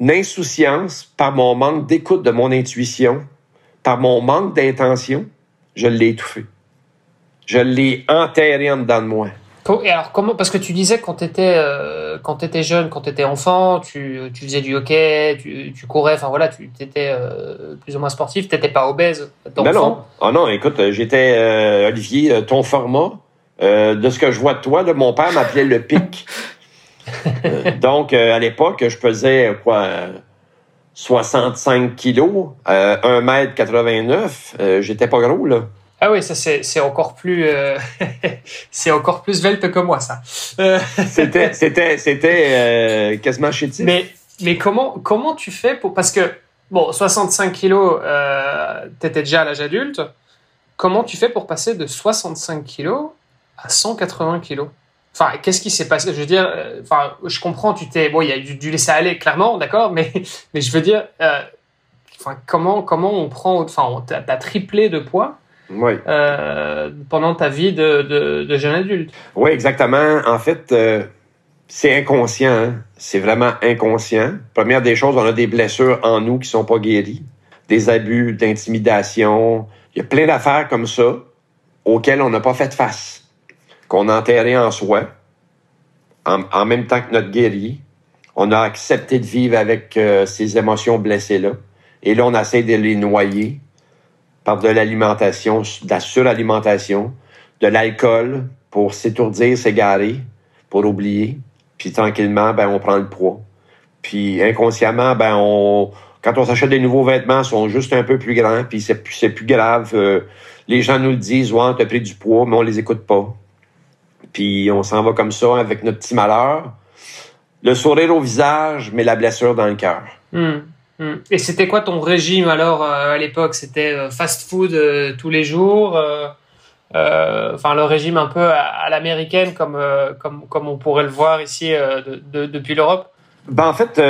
insouciance, par mon manque d'écoute de mon intuition, par mon manque d'intention, je l'ai étouffé. Je l'ai enterré en dedans de moi. Et alors, comment, parce que tu disais quand tu étais, euh, quand étais jeune, quand tu étais enfant, tu, tu, faisais du hockey, tu, tu courais, enfin voilà, tu étais euh, plus ou moins sportif, tu n'étais pas obèse. Ben non. Ah non, écoute, j'étais, euh, Olivier, euh, ton format, de ce que je vois de toi, là, mon père m'appelait le pic. donc, à l'époque, je pesais quoi 65 kilos, 1m89. J'étais pas gros, là. Ah oui, ça c'est encore plus euh, c'est encore plus velte que moi ça. Euh, c'était c'était c'était euh, quasiment chétif. Mais mais comment comment tu fais pour parce que bon 65 kilos euh, t'étais déjà à l'âge adulte. Comment tu fais pour passer de 65 kilos à 180 kilos? Enfin, qu'est-ce qui s'est passé? Je veux dire, enfin, je comprends, tu t'es bon, il y a du, laisser aller clairement, d'accord, mais mais je veux dire, enfin, comment comment on prend, enfin, t'as triplé de poids oui. Euh, pendant ta vie de, de, de, jeune adulte. Oui, exactement. En fait, euh, c'est inconscient. Hein. C'est vraiment inconscient. Première des choses, on a des blessures en nous qui sont pas guéries, des abus, d'intimidation. Il y a plein d'affaires comme ça auxquelles on n'a pas fait face, qu'on a enterré en soi, en, en, même temps que notre guéri. On a accepté de vivre avec euh, ces émotions blessées-là. Et là, on essaie de les noyer par de l'alimentation, de la suralimentation, de l'alcool pour s'étourdir, s'égarer, pour oublier. Puis tranquillement, ben, on prend le poids. Puis inconsciemment, ben, on, quand on s'achète des nouveaux vêtements, ils sont juste un peu plus grands, puis c'est plus, plus grave. Euh, les gens nous le disent, ouais, t'as pris du poids, mais on les écoute pas. Puis on s'en va comme ça avec notre petit malheur. Le sourire au visage, mais la blessure dans le cœur. Hmm. Hmm. Et c'était quoi ton régime alors euh, à l'époque? C'était euh, fast food euh, tous les jours Enfin, le régime un peu à, l'américaine, comme, comme, comme on pourrait le voir ici de, depuis l'Europe? Ben, en fait,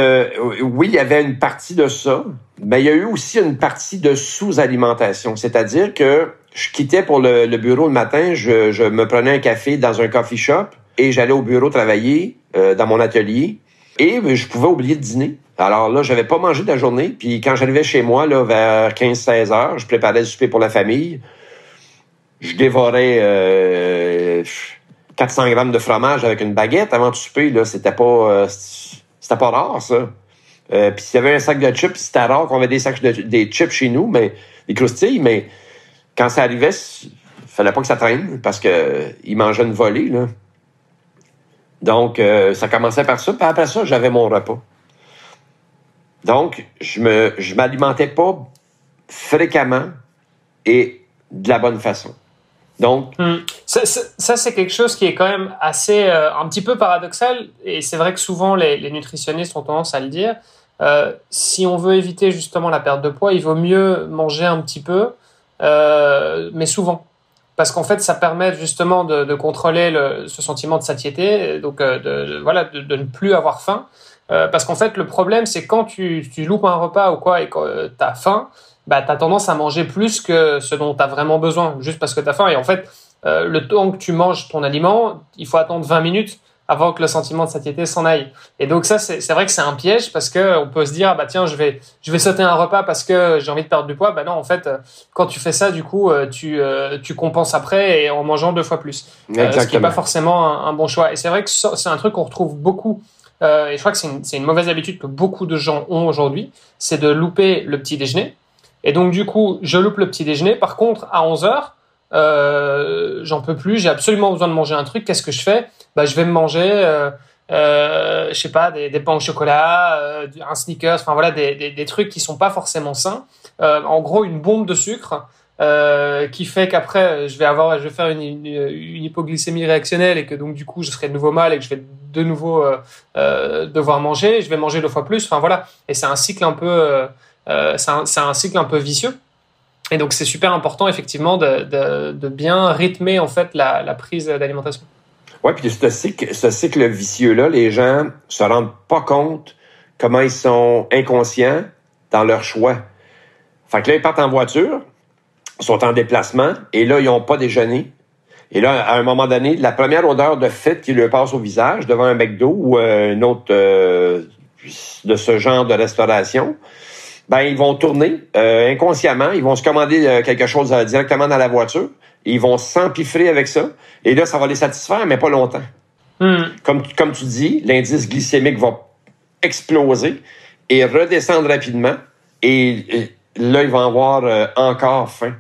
oui, il y avait une partie de ça, mais il y a eu aussi une partie de sous-alimentation. C'est-à-dire que je quittais pour le, le bureau le matin, je, je, me prenais un café dans un coffee shop et j'allais au bureau travailler dans mon atelier et je pouvais oublier de dîner. Alors là, j'avais pas mangé de la journée. Puis quand j'arrivais chez moi, là, vers 15-16 heures, je préparais le souper pour la famille. Je dévorais euh, 400 grammes de fromage avec une baguette avant de souper. Là, c'était pas, euh, c'était pas rare, ça. Euh, puis s'il y avait un sac de chips, c'était rare qu'on avait des sacs de des chips chez nous, mais des croustilles. Mais quand ça arrivait, il fallait pas que ça traîne parce que il mangeait une volée. Là. Donc, euh, ça commençait par ça. Puis après ça, j'avais mon repas. Donc, je me, je m'alimentais pas fréquemment et de la bonne façon. Donc, hmm. ça, c'est quelque chose qui est quand même assez, euh, un petit peu paradoxal, et c'est vrai que souvent les, nutritionnistes ont tendance à le dire. Euh, si on veut éviter justement la perte de poids, il vaut mieux manger un petit peu, euh, mais souvent parce qu'en fait, ça permet justement de, contrôler le, ce sentiment de satiété, donc voilà, de, ne plus avoir faim. Euh, parce qu'en fait, le problème, c'est quand tu, tu loupes un repas ou quoi et que euh, tu as faim, bah, tu as tendance à manger plus que ce dont tu as vraiment besoin, juste parce que tu as faim. Et en fait, euh, le temps que tu manges ton aliment, il faut attendre 20 minutes avant que le sentiment de satiété s'en aille. Et donc ça, c'est vrai que c'est un piège parce que on peut se dire, ah bah tiens, je vais, je vais sauter un repas parce que j'ai envie de perdre du poids. Bah non, en fait, euh, quand tu fais ça, du coup, euh, tu, tu compenses après et en mangeant deux fois plus. ce qui n'est pas forcément un, un, bon choix. Et c'est vrai que c'est un truc qu'on retrouve beaucoup. Et je crois que c'est une, mauvaise habitude que beaucoup de gens ont aujourd'hui, c'est de louper le petit déjeuner. Et donc du coup, je loupe le petit déjeuner. Par contre, à 11 heures, euh, j'en peux plus, j'ai absolument besoin de manger un truc. Qu'est-ce que je fais? Bah, je vais me manger, euh, euh, je sais pas, des, des pains au chocolat, euh, un sneakers, enfin voilà, des, des, des, trucs qui sont pas forcément sains. Euh, en gros, une bombe de sucre euh, qui fait qu'après, je vais avoir, je vais faire une, hypoglycémie réactionnelle et que donc du coup, je serai de nouveau mal et que je vais de nouveau devoir manger. Je vais manger deux fois plus. Enfin voilà, et c'est un cycle un peu, c'est un, cycle un peu vicieux. Et donc c'est super important effectivement de, bien rythmer en fait la, prise d'alimentation. Oui, puis ce cycle, ce cycle vicieux-là, les gens se rendent pas compte comment ils sont inconscients dans leur choix. Fait que là, ils partent en voiture, sont en déplacement, et là, ils n'ont pas déjeuné. Et là, à un moment donné, la première odeur de fête qui lui passe au visage devant un McDo ou euh, une autre euh, de ce genre de restauration, ben ils vont tourner euh, inconsciemment, ils vont se commander quelque chose directement dans la voiture, ils vont s'empiffrer avec ça, et là, ça va les satisfaire, mais pas longtemps. Hmm. Comme, comme tu dis, l'indice glycémique va exploser et redescendre rapidement, et, là, ils vont avoir encore faim.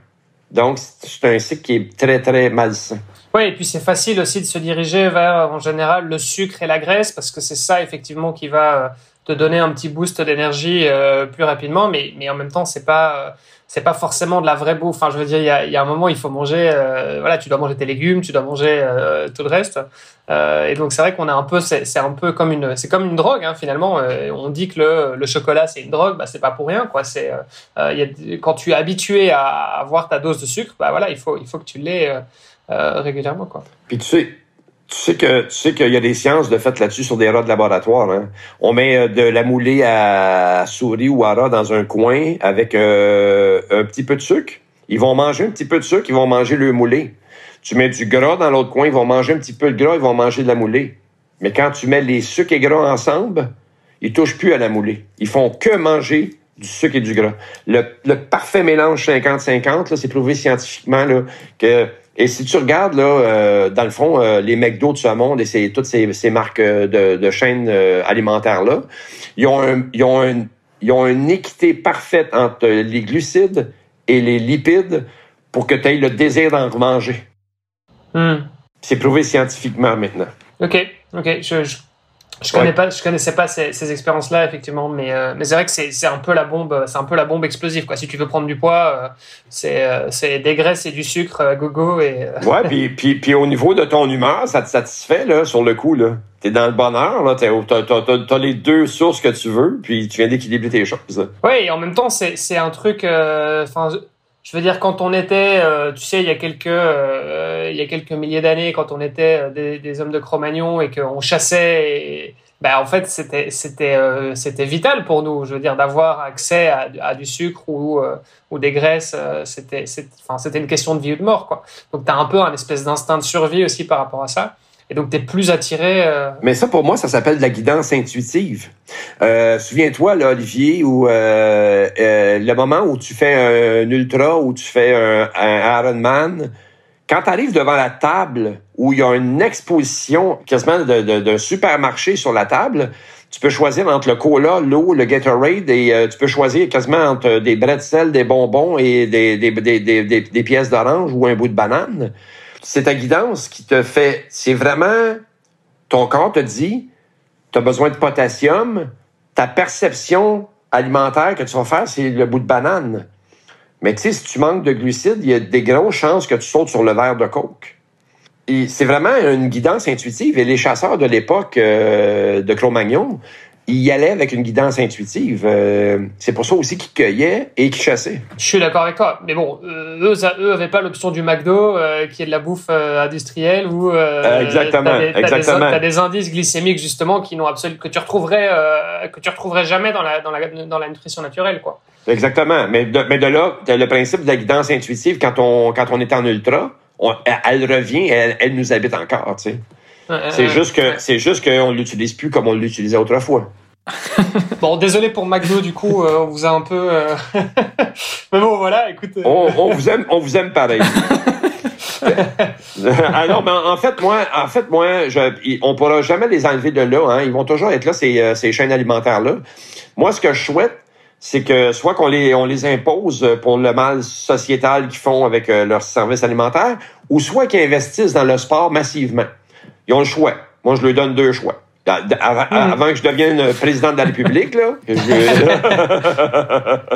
Donc, c'est un cycle qui est très, très malsain. Oui, et puis c'est facile aussi de se diriger vers, en général, le sucre et la graisse, parce que c'est ça, effectivement, qui va euh, te donner un petit boost d'énergie euh, plus rapidement, mais, mais en même temps, c'est pas euh, c'est pas forcément de la vraie bouffe. Enfin, je veux dire, il y a, y a un moment, il faut manger. voilà, tu dois manger tes légumes, tu dois manger tout le reste. et donc, c'est vrai qu'on a un peu, c'est un peu comme une, c'est comme une drogue hein, finalement. on dit que le, le chocolat c'est une drogue, bah c'est pas pour rien quoi. C'est quand tu es habitué à avoir ta dose de sucre, bah voilà, il faut il faut que tu l'aies euh, régulièrement. Quoi. Puis tu sais, tu sais que tu sais qu'il y a des sciences de fait là-dessus sur des rats de laboratoire. Hein. On met euh, de la moulée à souris ou à rat dans un coin avec euh, un petit peu de sucre. Ils vont manger un petit peu de sucre, ils vont manger le moulé. Tu mets du gras dans l'autre coin, ils vont manger un petit peu de gras, ils vont manger de la moulée. Mais quand tu mets les sucres et gras ensemble, ils touchent plus à la moulée. Ils font que manger du sucre et du gras. Le, le parfait mélange 50-50, c'est prouvé scientifiquement là, que et si tu regardes, là, euh, dans le fond, euh, les McDo de ce monde et toutes ces, ces marques euh, de, de chaînes alimentaires-là, ils ont, un, ils, ont un, ils ont une équité parfaite entre les glucides et les lipides pour que tu aies le désir d'en manger. Hmm. C'est prouvé scientifiquement maintenant. OK. OK. Je, je je connais pas, je connaissais pas ces, ces expériences-là effectivement, mais euh, mais c'est vrai que c'est c'est un peu la bombe, c'est un peu la bombe explosive quoi. Si tu veux prendre du poids, euh, c'est euh, c'est des graisses et du sucre à gogo et. ouais, puis, puis puis au niveau de ton humeur, ça te satisfait là sur le coup là? T'es dans le bonheur là, t'as t'as, as, les deux sources que tu veux, puis tu viens d'équilibrer tes choses. Ouais, et en même temps c'est c'est un truc, enfin. Je veux dire, quand on était, tu sais, il y a quelques, il y a quelques milliers d'années, quand on était des, des hommes de Cro-Magnon et qu'on chassait et, ben, en fait, c'était c'était euh, c'était vital pour nous. Je veux dire, d'avoir accès à, du sucre ou euh, ou des graisses, euh, c'était enfin c'était une question de vie ou de mort, quoi. Donc, tu as un peu un espèce d'instinct de survie aussi par rapport à ça. Et donc, tu es plus attiré. Mais ça, pour moi, ça s'appelle de la guidance intuitive. Souviens-toi, là, Olivier, où le moment où tu fais un ultra, ou tu fais un, un Ironman, quand tu arrives devant la table où il y a une exposition quasiment d'un supermarché sur la table, tu peux choisir entre le cola, l'eau, le Gatorade et euh, tu peux choisir quasiment entre des bretzels, des bonbons et des, des, des, des pièces d'orange ou un bout de banane. C'est ta guidance qui te fait... C'est vraiment... Ton corps te dit, tu as besoin de potassium, ta perception alimentaire que tu vas faire, c'est le bout de banane. Mais tu sais, si tu manques de glucides, il y a des grosses chances que tu sautes sur le verre de coke. Et c'est vraiment une guidance intuitive. Et les chasseurs de l'époque euh, de Cro-Magnon, ils y allaient avec une guidance intuitive. Euh, c'est pour ça aussi qu'ils cueillaient et qu'ils chassaient. Je suis d'accord avec toi. Mais bon, euh, eux, eux avaient pas l'option du McDo, qui est de la bouffe industrielle, ou exactement, as des, exactement. Des, indices glycémiques justement qui n'ont absolument que tu retrouverais que tu retrouverais jamais dans la dans la dans la nutrition naturelle, quoi. Exactement. Mais de, mais de là, le principe de la guidance intuitive, quand on, quand on est en ultra, elle, revient, elle, elle, nous habite encore, tu sais. C'est juste que c'est juste qu'on l'utilise plus comme on l'utilisait autrefois. bon, désolé pour McDo, du coup, euh, on vous a un peu. Euh, mais bon, voilà, écoute. Euh. On, vous aime, on vous aime pareil. Alors, ben, en fait, moi, en fait, moi, je, on pourra jamais les enlever de là. Hein. Ils vont toujours être là, ces, ces chaînes alimentaires là. Moi, ce que je souhaite, c'est que soit qu'on les, on les impose pour le mal sociétal qu'ils font avec euh, leurs services alimentaires, ou soit qu'ils investissent dans le sport massivement. Ils ont le choix. Moi, je leur donne deux choix. Hmm. Avant, que je devienne président de la République, là.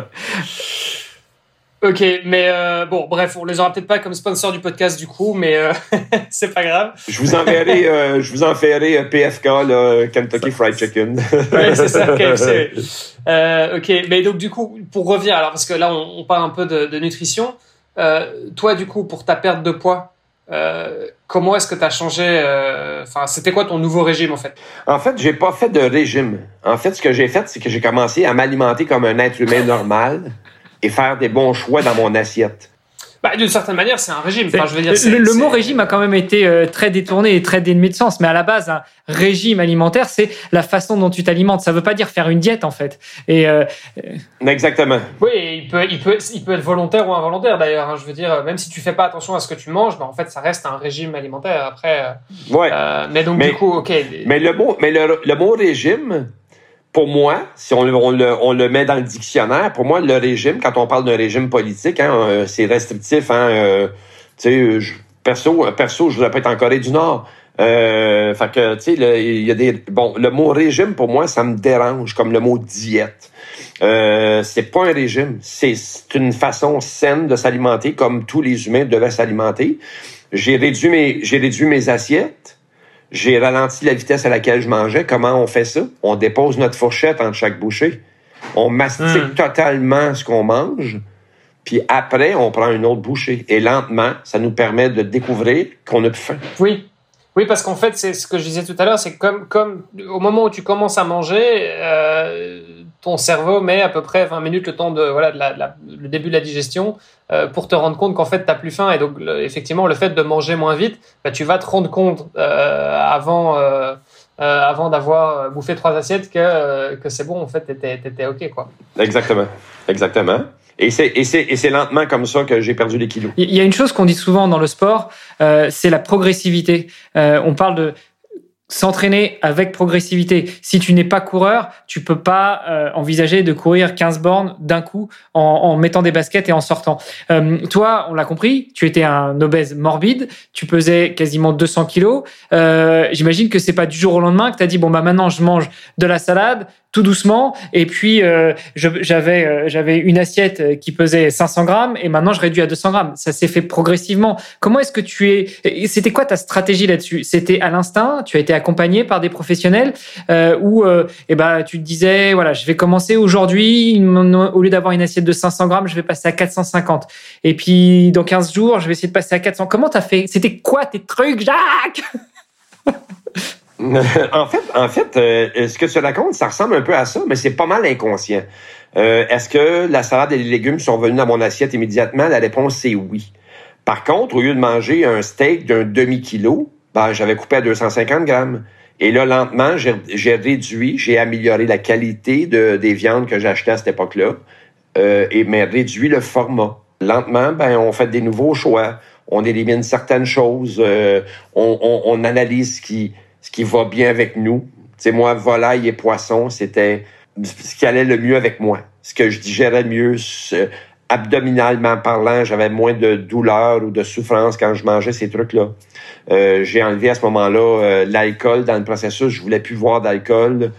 Ok, mais euh, bon, bref, on les aura peut-être pas comme sponsor du podcast du coup, mais euh, c'est pas grave. Je vous enverrai, euh, je vous enverrai PFK, là, Kentucky Fried Chicken. ouais, c'est ça, ok, mais donc du coup, pour revenir, alors parce que là, on, parle un peu de, de nutrition. toi, du coup, pour ta perte de poids, comment est-ce que tu as changé Enfin, c'était quoi ton nouveau régime en fait? En fait, j'ai pas fait de régime. En fait, ce que j'ai fait, c'est que j'ai commencé à m'alimenter comme un être humain normal et faire des bons choix dans mon assiette. Bah, d'une certaine manière, c'est un régime. Enfin, je veux dire, le, c'est- le mot régime a quand même été euh, très détourné et très dénué de sens, mais à la base, un régime alimentaire, c'est la façon dont tu t'alimentes. Ça veut pas dire faire une diète en fait. Et euh, Exactement. Oui, il peut, il peut, il peut être volontaire ou involontaire d'ailleurs. hein. Je veux dire, même si tu fais pas attention à ce que tu manges, bah, en fait, ça reste un régime alimentaire. Après, euh, Ouais. euh, mais donc Mais- du coup, ok. Mais le mot, mais le, le mot régime, pour moi, si on, le- on le, on le met dans le dictionnaire, pour moi, le régime, quand on parle d'un régime politique, hein, euh, c'est restrictif. Hein, euh, sais, je- perso, perso, je voudrais pas être en Corée du Nord. Euh, fait que, tu sais, il y a des, bon, le mot régime, pour moi, ça me dérange, comme le mot diète. Euh, c'est pas un régime, c'est une façon saine de s'alimenter, comme tous les humains devaient s'alimenter. J'ai réduit mes, j'ai réduit mes assiettes. J'ai ralenti la vitesse à laquelle je mangeais. Comment on fait ça? On dépose notre fourchette entre chaque bouchée. On mastique Hmm. totalement ce qu'on mange. Puis après, on prend une autre bouchée. Et lentement, ça nous permet de découvrir qu'on a plus faim. Oui. Oui, parce qu'en fait, c'est ce que je disais tout à l'heure, c'est comme, comme au moment où tu commences à manger, euh, ton cerveau met à peu près 20 minutes le temps de, voilà, de la, de la- le début de la digestion euh, pour te rendre compte qu'en fait, tu n'as plus faim. Et donc, le- effectivement, le fait de manger moins vite, bah, tu vas te rendre compte euh, avant, euh, euh, avant d'avoir bouffé trois assiettes que, euh, que c'est bon, en fait, tu étais, OK. Quoi. Exactement. Exactement. Et c'est, et c'est, et c'est lentement comme ça que j'ai perdu les kilos. il y a une chose qu'on dit souvent dans le sport, euh, c'est la progressivité. Euh, on parle de s'entraîner avec progressivité. Si tu n'es pas coureur, tu peux pas euh, envisager de courir 15 bornes d'un coup en, mettant des baskets et en sortant. Euh, toi, on l'a compris, tu étais un obèse morbide, tu pesais quasiment 200 kilos. Euh, J'imagine que c'est pas du jour au lendemain que tu dit bon bah maintenant je mange de la salade tout doucement et puis euh, j'avais euh, j'avais une assiette qui pesait 500 grammes et maintenant je réduis à 200 grammes. Ça s'est fait progressivement. Comment est-ce que tu es C'était quoi ta stratégie là-dessus? C'était à l'instinct? Tu as été accompagné par des professionnels euh, ou euh, eh ben tu te disais voilà je vais commencer aujourd'hui au lieu d'avoir une assiette de 500 grammes je vais passer à 450 et puis dans 15 jours je vais essayer de passer à 400. Comment t'as fait? C'était quoi tes trucs Jacques? en fait, en fait euh, ce que tu racontes, ça ressemble un peu à ça, mais c'est pas mal inconscient. Euh, Est-ce que la salade et les légumes sont venus dans mon assiette immédiatement? La réponse, c'est oui. Par contre, au lieu de manger un steak d'un demi-kilo, ben, j'avais coupé à 250 grammes. Et là, lentement, j'ai réduit, j'ai amélioré la qualité de, des viandes que j'achetais à cette époque-là, euh, et mais réduit le format. Lentement, ben, on fait des nouveaux choix, on élimine certaines choses, on, on, on analyse ce qui, ce qui va bien avec nous. Tu sais, moi, volaille et poisson, c'était ce qui allait le mieux avec moi. Ce que je digérais mieux, abdominalement parlant, j'avais moins de douleur ou de souffrance quand je mangeais ces trucs-là. Euh, j'ai enlevé à ce moment-là euh, l'alcool dans le processus. Je voulais plus voir d'alcool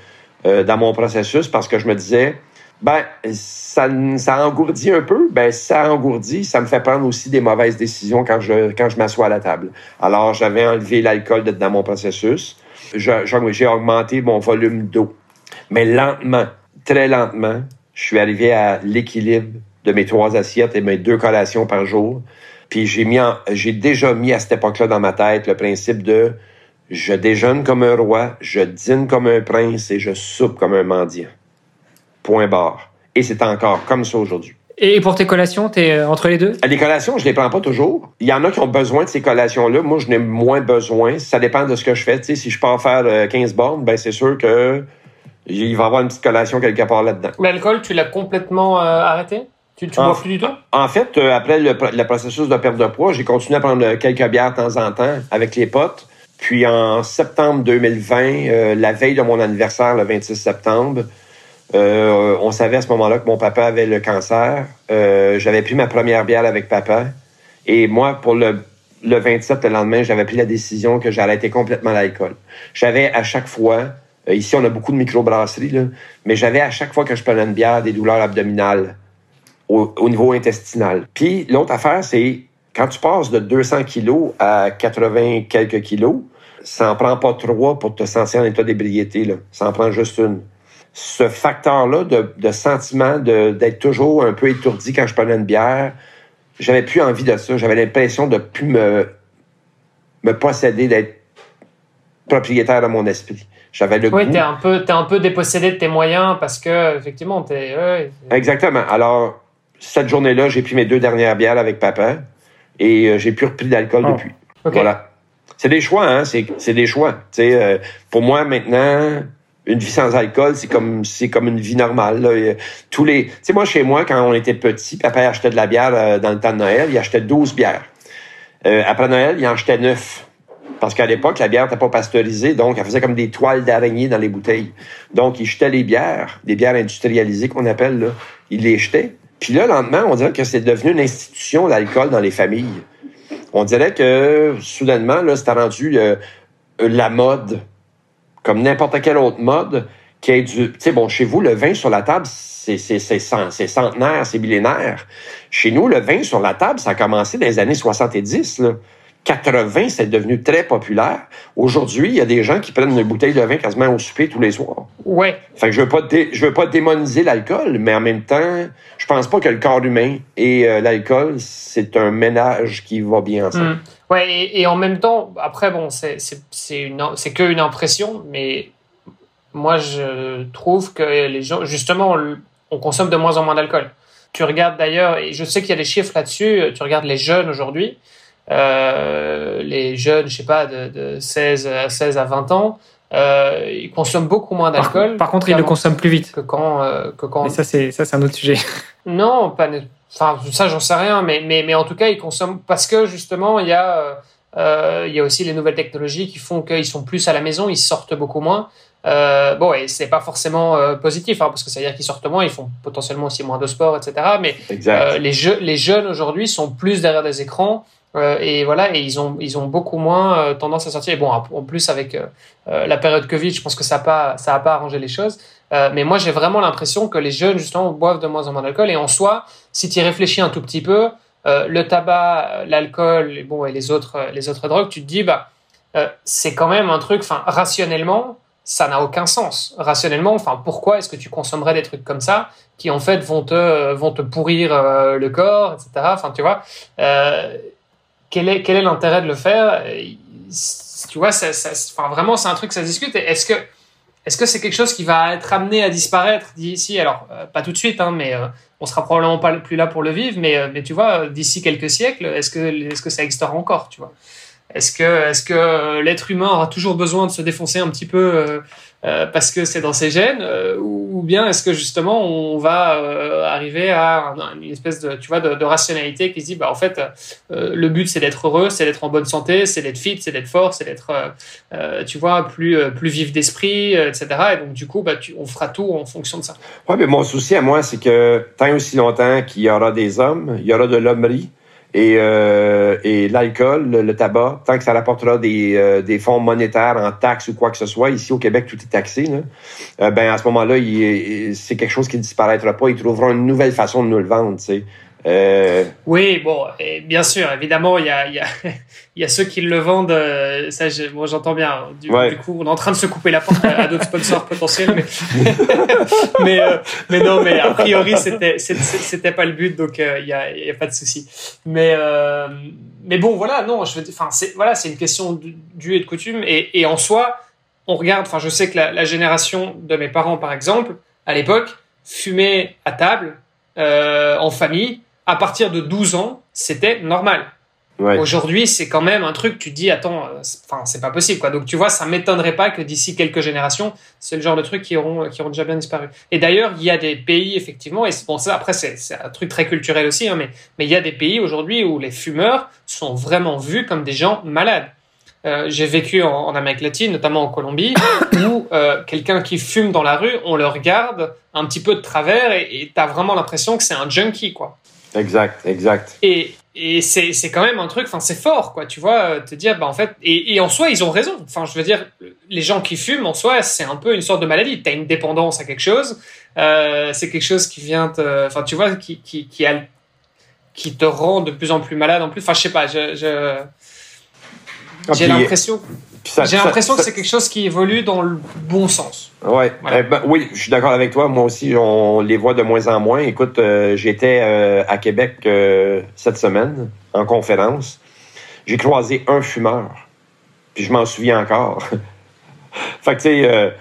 euh, dans mon processus parce que je me disais, ben, ça, ça engourdit un peu. Ben, ça engourdit, ça me fait prendre aussi des mauvaises décisions quand je, quand je m'assois à la table. Alors, j'avais enlevé l'alcool dans mon processus. J'ai augmenté mon volume d'eau. Mais lentement, très lentement, je suis arrivé à l'équilibre de mes trois assiettes et mes deux collations par jour. Puis j'ai mis j'ai déjà mis à cette époque-là dans ma tête le principe de je déjeune comme un roi, je dîne comme un prince et je soupe comme un mendiant. Point barre. Et c'est encore comme ça aujourd'hui. Et pour tes collations, t'es euh, entre les deux? Les collations, je les prends pas toujours. Il y en a qui ont besoin de ces collations-là. Moi, je n'ai moins besoin. Ça dépend de ce que je fais. Si je pars faire euh, 15 bornes, ben c'est sûr que il va y avoir une petite collation quelque part là-dedans. L'alcool, tu l'as complètement euh, arrêté? Tu, tu bois plus du tout? En fait, euh, après le, pro- le processus de perte de poids, j'ai continué à prendre euh, quelques bières de temps en temps avec les potes. Puis en septembre 2020, euh, la veille de mon anniversaire, le 26 septembre, euh, on savait à ce moment-là que mon papa avait le cancer. Euh, j'avais pris ma première bière avec papa. Et moi, pour le, le 27, le lendemain, j'avais pris la décision que j'arrêtais complètement l'alcool. J'avais à chaque fois, euh, ici on a beaucoup de microbrasseries, là, mais j'avais à chaque fois que je prenais une bière des douleurs abdominales au, au niveau intestinal. Puis l'autre affaire, c'est quand tu passes de 200 kilos à 80 quelques kilos, ça en prend pas trois pour te sentir en état d'ébriété. Ça en prend juste une. Ce facteur-là de, de sentiment de- d'être toujours un peu étourdi quand je prenais une bière, j'avais plus envie de ça. J'avais l'impression de plus me, me posséder, d'être propriétaire de mon esprit. J'avais le Oui, goût. t'es un, peu, t'es un peu dépossédé de tes moyens parce que, effectivement, t'es. Exactement. Alors, cette journée-là, j'ai pris mes deux dernières bières avec papa. et euh, j'ai plus repris d'alcool Oh. depuis. Ok. Voilà. C'est des choix, hein. C'est, c'est des choix. Tu sais, euh, pour moi, maintenant, une vie sans alcool, c'est comme, c'est comme une vie normale. là. Euh, Tous les, tu sais, moi, chez moi, quand on était petit, papa achetait de la bière euh, dans le temps de Noël. Il achetait 12 bières. Euh, après Noël, il en achetait 9. Parce qu'à l'époque, la bière n'était pas pasteurisée, donc elle faisait comme des toiles d'araignée dans les bouteilles. Donc, il jetait les bières, des bières industrialisées qu'on appelle, là. Il les jetait. Puis là, lentement, on dirait que c'est devenu une institution, l'alcool, dans les familles. On dirait que, soudainement, là, c'était rendu euh, la mode, comme n'importe quelle autre mode, qui est du... Tu sais, bon, chez vous, le vin sur la table, c'est c'est- c'est cent- c'est centenaire, c'est millénaire. Chez nous, le vin sur la table, ça a commencé dans les années 70, là. 80, c'est devenu très populaire. Aujourd'hui, il y a des gens qui prennent une bouteille de vin quasiment au souper tous les soirs. Ouais. Fait que je veux pas dé- je veux pas démoniser l'alcool, mais en même temps, je pense pas que le corps humain et euh, l'alcool, c'est un ménage qui va bien ensemble. Mm. Ouais, et, et en même temps, après, bon, c'est que une impression, mais moi, je trouve que les gens, justement, on, on consomme de moins en moins d'alcool. Tu regardes d'ailleurs, et je sais qu'il y a des chiffres là-dessus, tu regardes les jeunes aujourd'hui, euh, les jeunes, je sais pas, de, de 16, à 16 à 20 ans, euh, ils consomment beaucoup moins d'alcool. par contre, ils le consomment plus vite. que quand, euh, que quand Mais ça, c'est un autre sujet. non, pas. Enfin, ça, j'en sais rien, mais, mais, mais en tout cas, ils consomment parce que justement, il y a, euh, euh, il y a aussi les nouvelles technologies qui font qu'ils sont plus à la maison, ils sortent beaucoup moins. Euh, bon, et c'est pas forcément euh, positif, hein, parce que ça veut dire qu'ils sortent moins, ils font potentiellement aussi moins de sport, etc. Mais les, jeux, les jeunes aujourd'hui sont plus derrière des écrans. euh, et voilà, et ils ont, ils ont beaucoup moins euh, tendance à sortir. Et bon, en plus, avec euh, la période Covid, je pense que ça n'a pas, ça a pas arrangé les choses. Euh, mais moi, j'ai vraiment l'impression que les jeunes, justement, boivent de moins en moins d'alcool. Et en soi, si tu y réfléchis un tout petit peu, euh, le tabac, euh, l'alcool, bon, et les autres, les autres drogues, tu te dis, bah, c'est quand même un truc, enfin, rationnellement, ça n'a aucun sens. Rationnellement, enfin, pourquoi est-ce que tu consommerais des trucs comme ça qui, en fait, vont te, vont te pourrir le corps, etc. Enfin, tu vois, quel est, quel est l'intérêt de le faire? Tu vois, ça, ça, vraiment, c'est un truc, ça discute. Est-ce que est-ce que c'est quelque chose qui va être amené à disparaître d'ici Alors, euh, pas tout de suite, hein, mais euh, on sera probablement pas plus là pour le vivre. Mais, euh, tu vois, euh, d'ici quelques siècles, est-ce que, est-ce que ça existera encore Tu vois? Est-ce que, euh, l'être humain aura toujours besoin de se défoncer un petit peu euh, euh, parce que c'est dans ses gènes, ou, bien est-ce que justement on va arriver à un- une espèce de, tu de, rationalité qui se dit, bah en fait, le but c'est d'être heureux, c'est d'être en bonne santé, c'est d'être fit, c'est d'être fort, c'est d'être, tu vois, plus plus vif d'esprit, etc. Et donc du coup, bah on fera tout en fonction de ça. Ouais, mais mon souci à moi, c'est que tant aussi longtemps qu'il y aura des hommes, il y aura de l'hommerie et, euh, et l'alcool, le, tabac, tant que ça rapportera des, euh, des fonds monétaires en taxes ou quoi que ce soit, ici au Québec, tout est taxé, là, euh, ben à ce moment-là, c'est quelque chose qui ne disparaîtra pas. Ils trouveront une nouvelle façon de nous le vendre, tu sais. Euh, Oui, bon, et bien sûr, évidemment, il y a, y, a, y a ceux qui le vendent, euh, ça, moi j'entends bien. Du, Ouais. du coup, on est en train de se couper la porte à, à d'autres sponsors potentiels, mais, mais, euh, mais non, mais a priori, c'était pas le but, donc il y, a, y a pas de souci. Mais, mais bon, voilà, non, je enfin, c'est voilà, c'est une question du, du et de coutume, et, et en soi, on regarde, enfin, je sais que la, la génération de mes parents, par exemple, à l'époque, fumait à table, en famille, à partir de 12 ans, c'était normal. ouais. Aujourd'hui, c'est quand même un truc, tu te dis, attends, euh, c'est- enfin, c'est pas possible, quoi. Donc, tu vois, ça m'étonnerait pas que d'ici quelques générations, c'est le genre de trucs qui auront, qui auront déjà bien disparu. Et d'ailleurs, il y a des pays, effectivement, et c'est- bon, ça, après, c'est un truc très culturel aussi, hein, mais, mais il y a des pays aujourd'hui où les fumeurs sont vraiment vus comme des gens malades. Euh, J'ai vécu en, en Amérique latine, notamment en Colombie, où euh, quelqu'un qui fume dans la rue, on le regarde un petit peu de travers et tu as vraiment l'impression que c'est un junkie, quoi. Exact, exact. Et, et c'est quand même un truc, enfin c'est fort, quoi, tu vois, euh, te dire, bah en fait, et, et en soi, ils ont raison. Enfin, je veux dire, les gens qui fument, en soi, c'est un peu une sorte de maladie. Tu as une dépendance à quelque chose, euh, c'est quelque chose qui vient. Enfin, tu vois, qui, qui, qui, qui te rend de plus en plus malade en plus. Enfin, je sais pas, je Ah, j'ai l'impression j'ai l'impression que c'est quelque chose qui évolue dans le bon sens. Ouais. Voilà. Eh ben, oui, je suis d'accord avec toi. Moi aussi, on les voit de moins en moins. Écoute, euh, j'étais euh, à Québec euh, cette semaine en conférence. J'ai croisé un fumeur. Puis je m'en souviens encore. fait que, tu sais,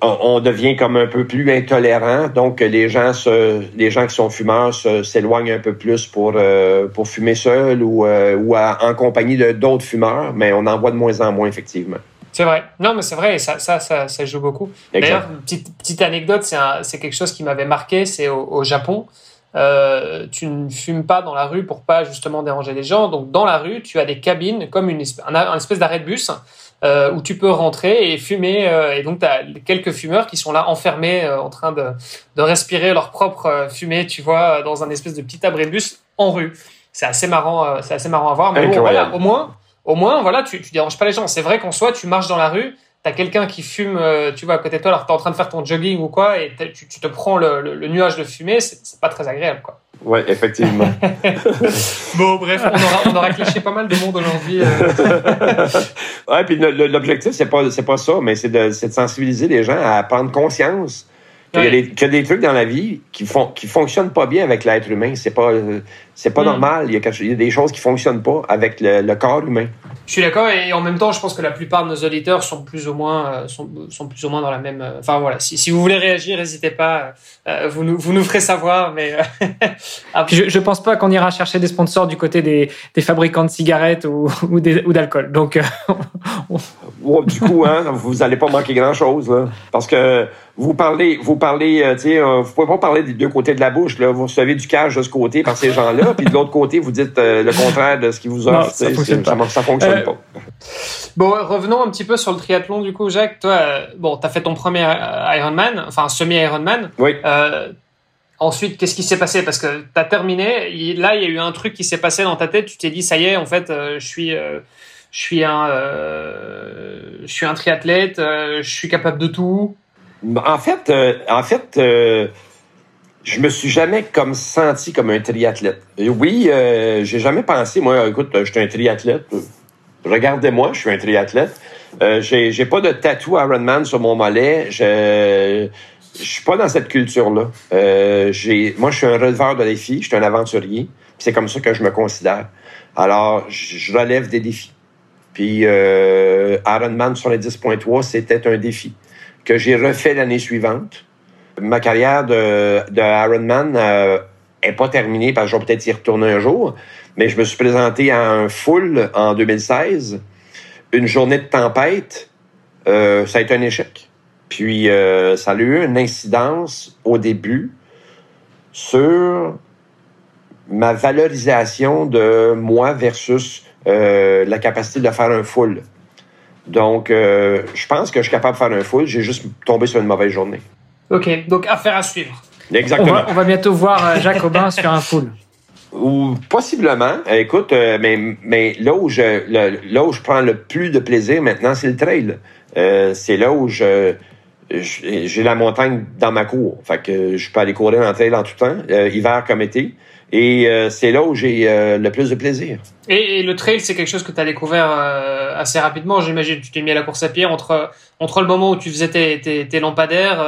on, devient comme un peu plus intolérant. Donc, les gens, se, les gens qui sont fumeurs s'éloignent un peu plus pour, euh, pour fumer seul ou, euh, ou en compagnie d'autres fumeurs, mais on en voit de moins en moins, effectivement. C'est vrai. Non, mais c'est vrai, ça, ça, ça, joue beaucoup. D'ailleurs, petite, petite anecdote, c'est quelque chose qui m'avait marqué, c'est au, Japon. Euh, tu ne fumes pas dans la rue pour pas justement déranger les gens. Donc dans la rue, tu as des cabines comme une, un espèce d'arrêt de bus euh, où tu peux rentrer et fumer. Euh, et donc, tu as quelques fumeurs qui sont là enfermés euh, en train de, de respirer leur propre fumée, tu vois, dans un espèce de petit abri de bus en rue. C'est assez marrant, c'est assez marrant à voir. Mais bon, voilà, au moins, au moins, voilà, tu, tu déranges pas les gens. C'est vrai qu'en soi, tu marches dans la rue, t'as quelqu'un qui fume, tu vois, à côté de toi, alors t'es en train de faire ton jogging ou quoi, et tu, tu, te prends le, le, nuage de fumée, c'est pas très agréable, quoi. Oui, effectivement. bon, bref, on aura, on aura cliché pas mal de monde aujourd'hui. Euh. oui, puis l'objectif, c'est pas, pas ça, mais c'est de, de sensibiliser les gens à prendre conscience qu'il y, a des trucs dans la vie qui font qui fonctionnent pas bien avec l'être humain. C'est pas c'est pas mm. normal. Il y, a, il y, a, des choses qui fonctionnent pas avec le, corps humain. Je suis d'accord et en même temps, je pense que la plupart de nos auditeurs sont plus ou moins euh, sont, sont plus ou moins dans la même. Euh, enfin voilà, si, si vous voulez réagir, n'hésitez pas. Euh, vous nous vous nous ferez savoir, mais je, je pense pas qu'on ira chercher des sponsors du côté des, des fabricants de cigarettes ou ou, ou d'alcool. Donc du coup, hein, vous allez pas manquer grand chose là, parce que vous parlez, vous parlez, euh, tu sais, euh, vous pouvez pas parler des deux côtés de la bouche. Là. Vous recevez du cash de ce côté par ces gens-là, puis de l'autre côté, vous dites euh, le contraire de ce qu'ils vous offrent. ça fonctionne pas. Ça, fonctionne pas. Bon, revenons un petit peu sur le triathlon, du coup, Jacques. Toi, bon, tu as fait ton premier Ironman, enfin semi-Ironman. Oui. Ensuite, qu'est-ce qui s'est passé? Parce que tu as terminé, là, il y a eu un truc qui s'est passé dans ta tête, tu t'es dit, ça y est, en fait, je suis... je suis un, je suis un triathlète, je suis capable de tout. En fait, euh, en fait, euh, je me suis jamais comme senti comme un triathlète. oui, euh, j'ai jamais pensé, moi, écoute, je suis un triathlète. Regardez-moi, je suis un triathlète. Euh, j'ai pas de tatou Ironman sur mon mollet. Je je suis pas dans cette culture-là. j'ai moi, je suis un releveur de défis. Je suis un aventurier. C'est comme ça que je me considère. Alors, je relève des défis. Puis euh, Ironman sur les 10.3, c'était un défi que j'ai refait l'année suivante. Ma carrière de, de Ironman euh, est pas terminée parce que je vais peut-être y retourner un jour, mais je me suis présenté à un full en 2016. Une journée de tempête, euh, ça a été un échec. Puis euh, ça a eu une incidence au début sur ma valorisation de moi versus euh, la capacité de faire un full. Donc, euh, je pense que je suis capable de faire un full. J'ai juste tombé sur une mauvaise journée. OK. Donc, affaire à suivre. Exactement. On va, bientôt voir euh, Jacques Aubin sur un full. Ou possiblement. Écoute, euh, mais, mais là, où je, là où je prends le plus de plaisir maintenant, c'est le trail. c'est là où je j'ai la montagne dans ma cour. Fait que je peux aller courir en trail en tout temps, hiver comme été. Et euh, c'est là où j'ai euh, le plus de plaisir. Et, le trail, c'est quelque chose que tu as découvert euh, assez rapidement, j'imagine. Tu t'es mis à la course à pied entre, entre le moment où tu faisais tes, tes, tes lampadaires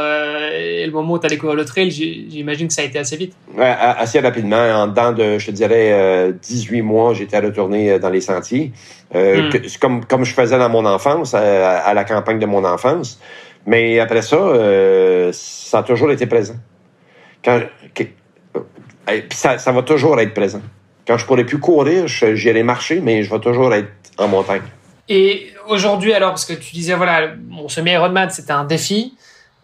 et le moment où tu as découvert le trail. J'imagine que ça a été assez vite. Ouais, assez rapidement. En dedans de, je te dirais, 18 mois, j'étais retourné dans les sentiers. Hmm. comme, comme je faisais dans mon enfance, à, la campagne de mon enfance. Mais après ça, ça a toujours été présent. Quand, ça, ça va toujours être présent. Quand je pourrai plus courir, j'irai marcher, mais je vais toujours être en montagne. Et aujourd'hui, alors, parce que tu disais, voilà, mon semi-Ironman, c'était un défi.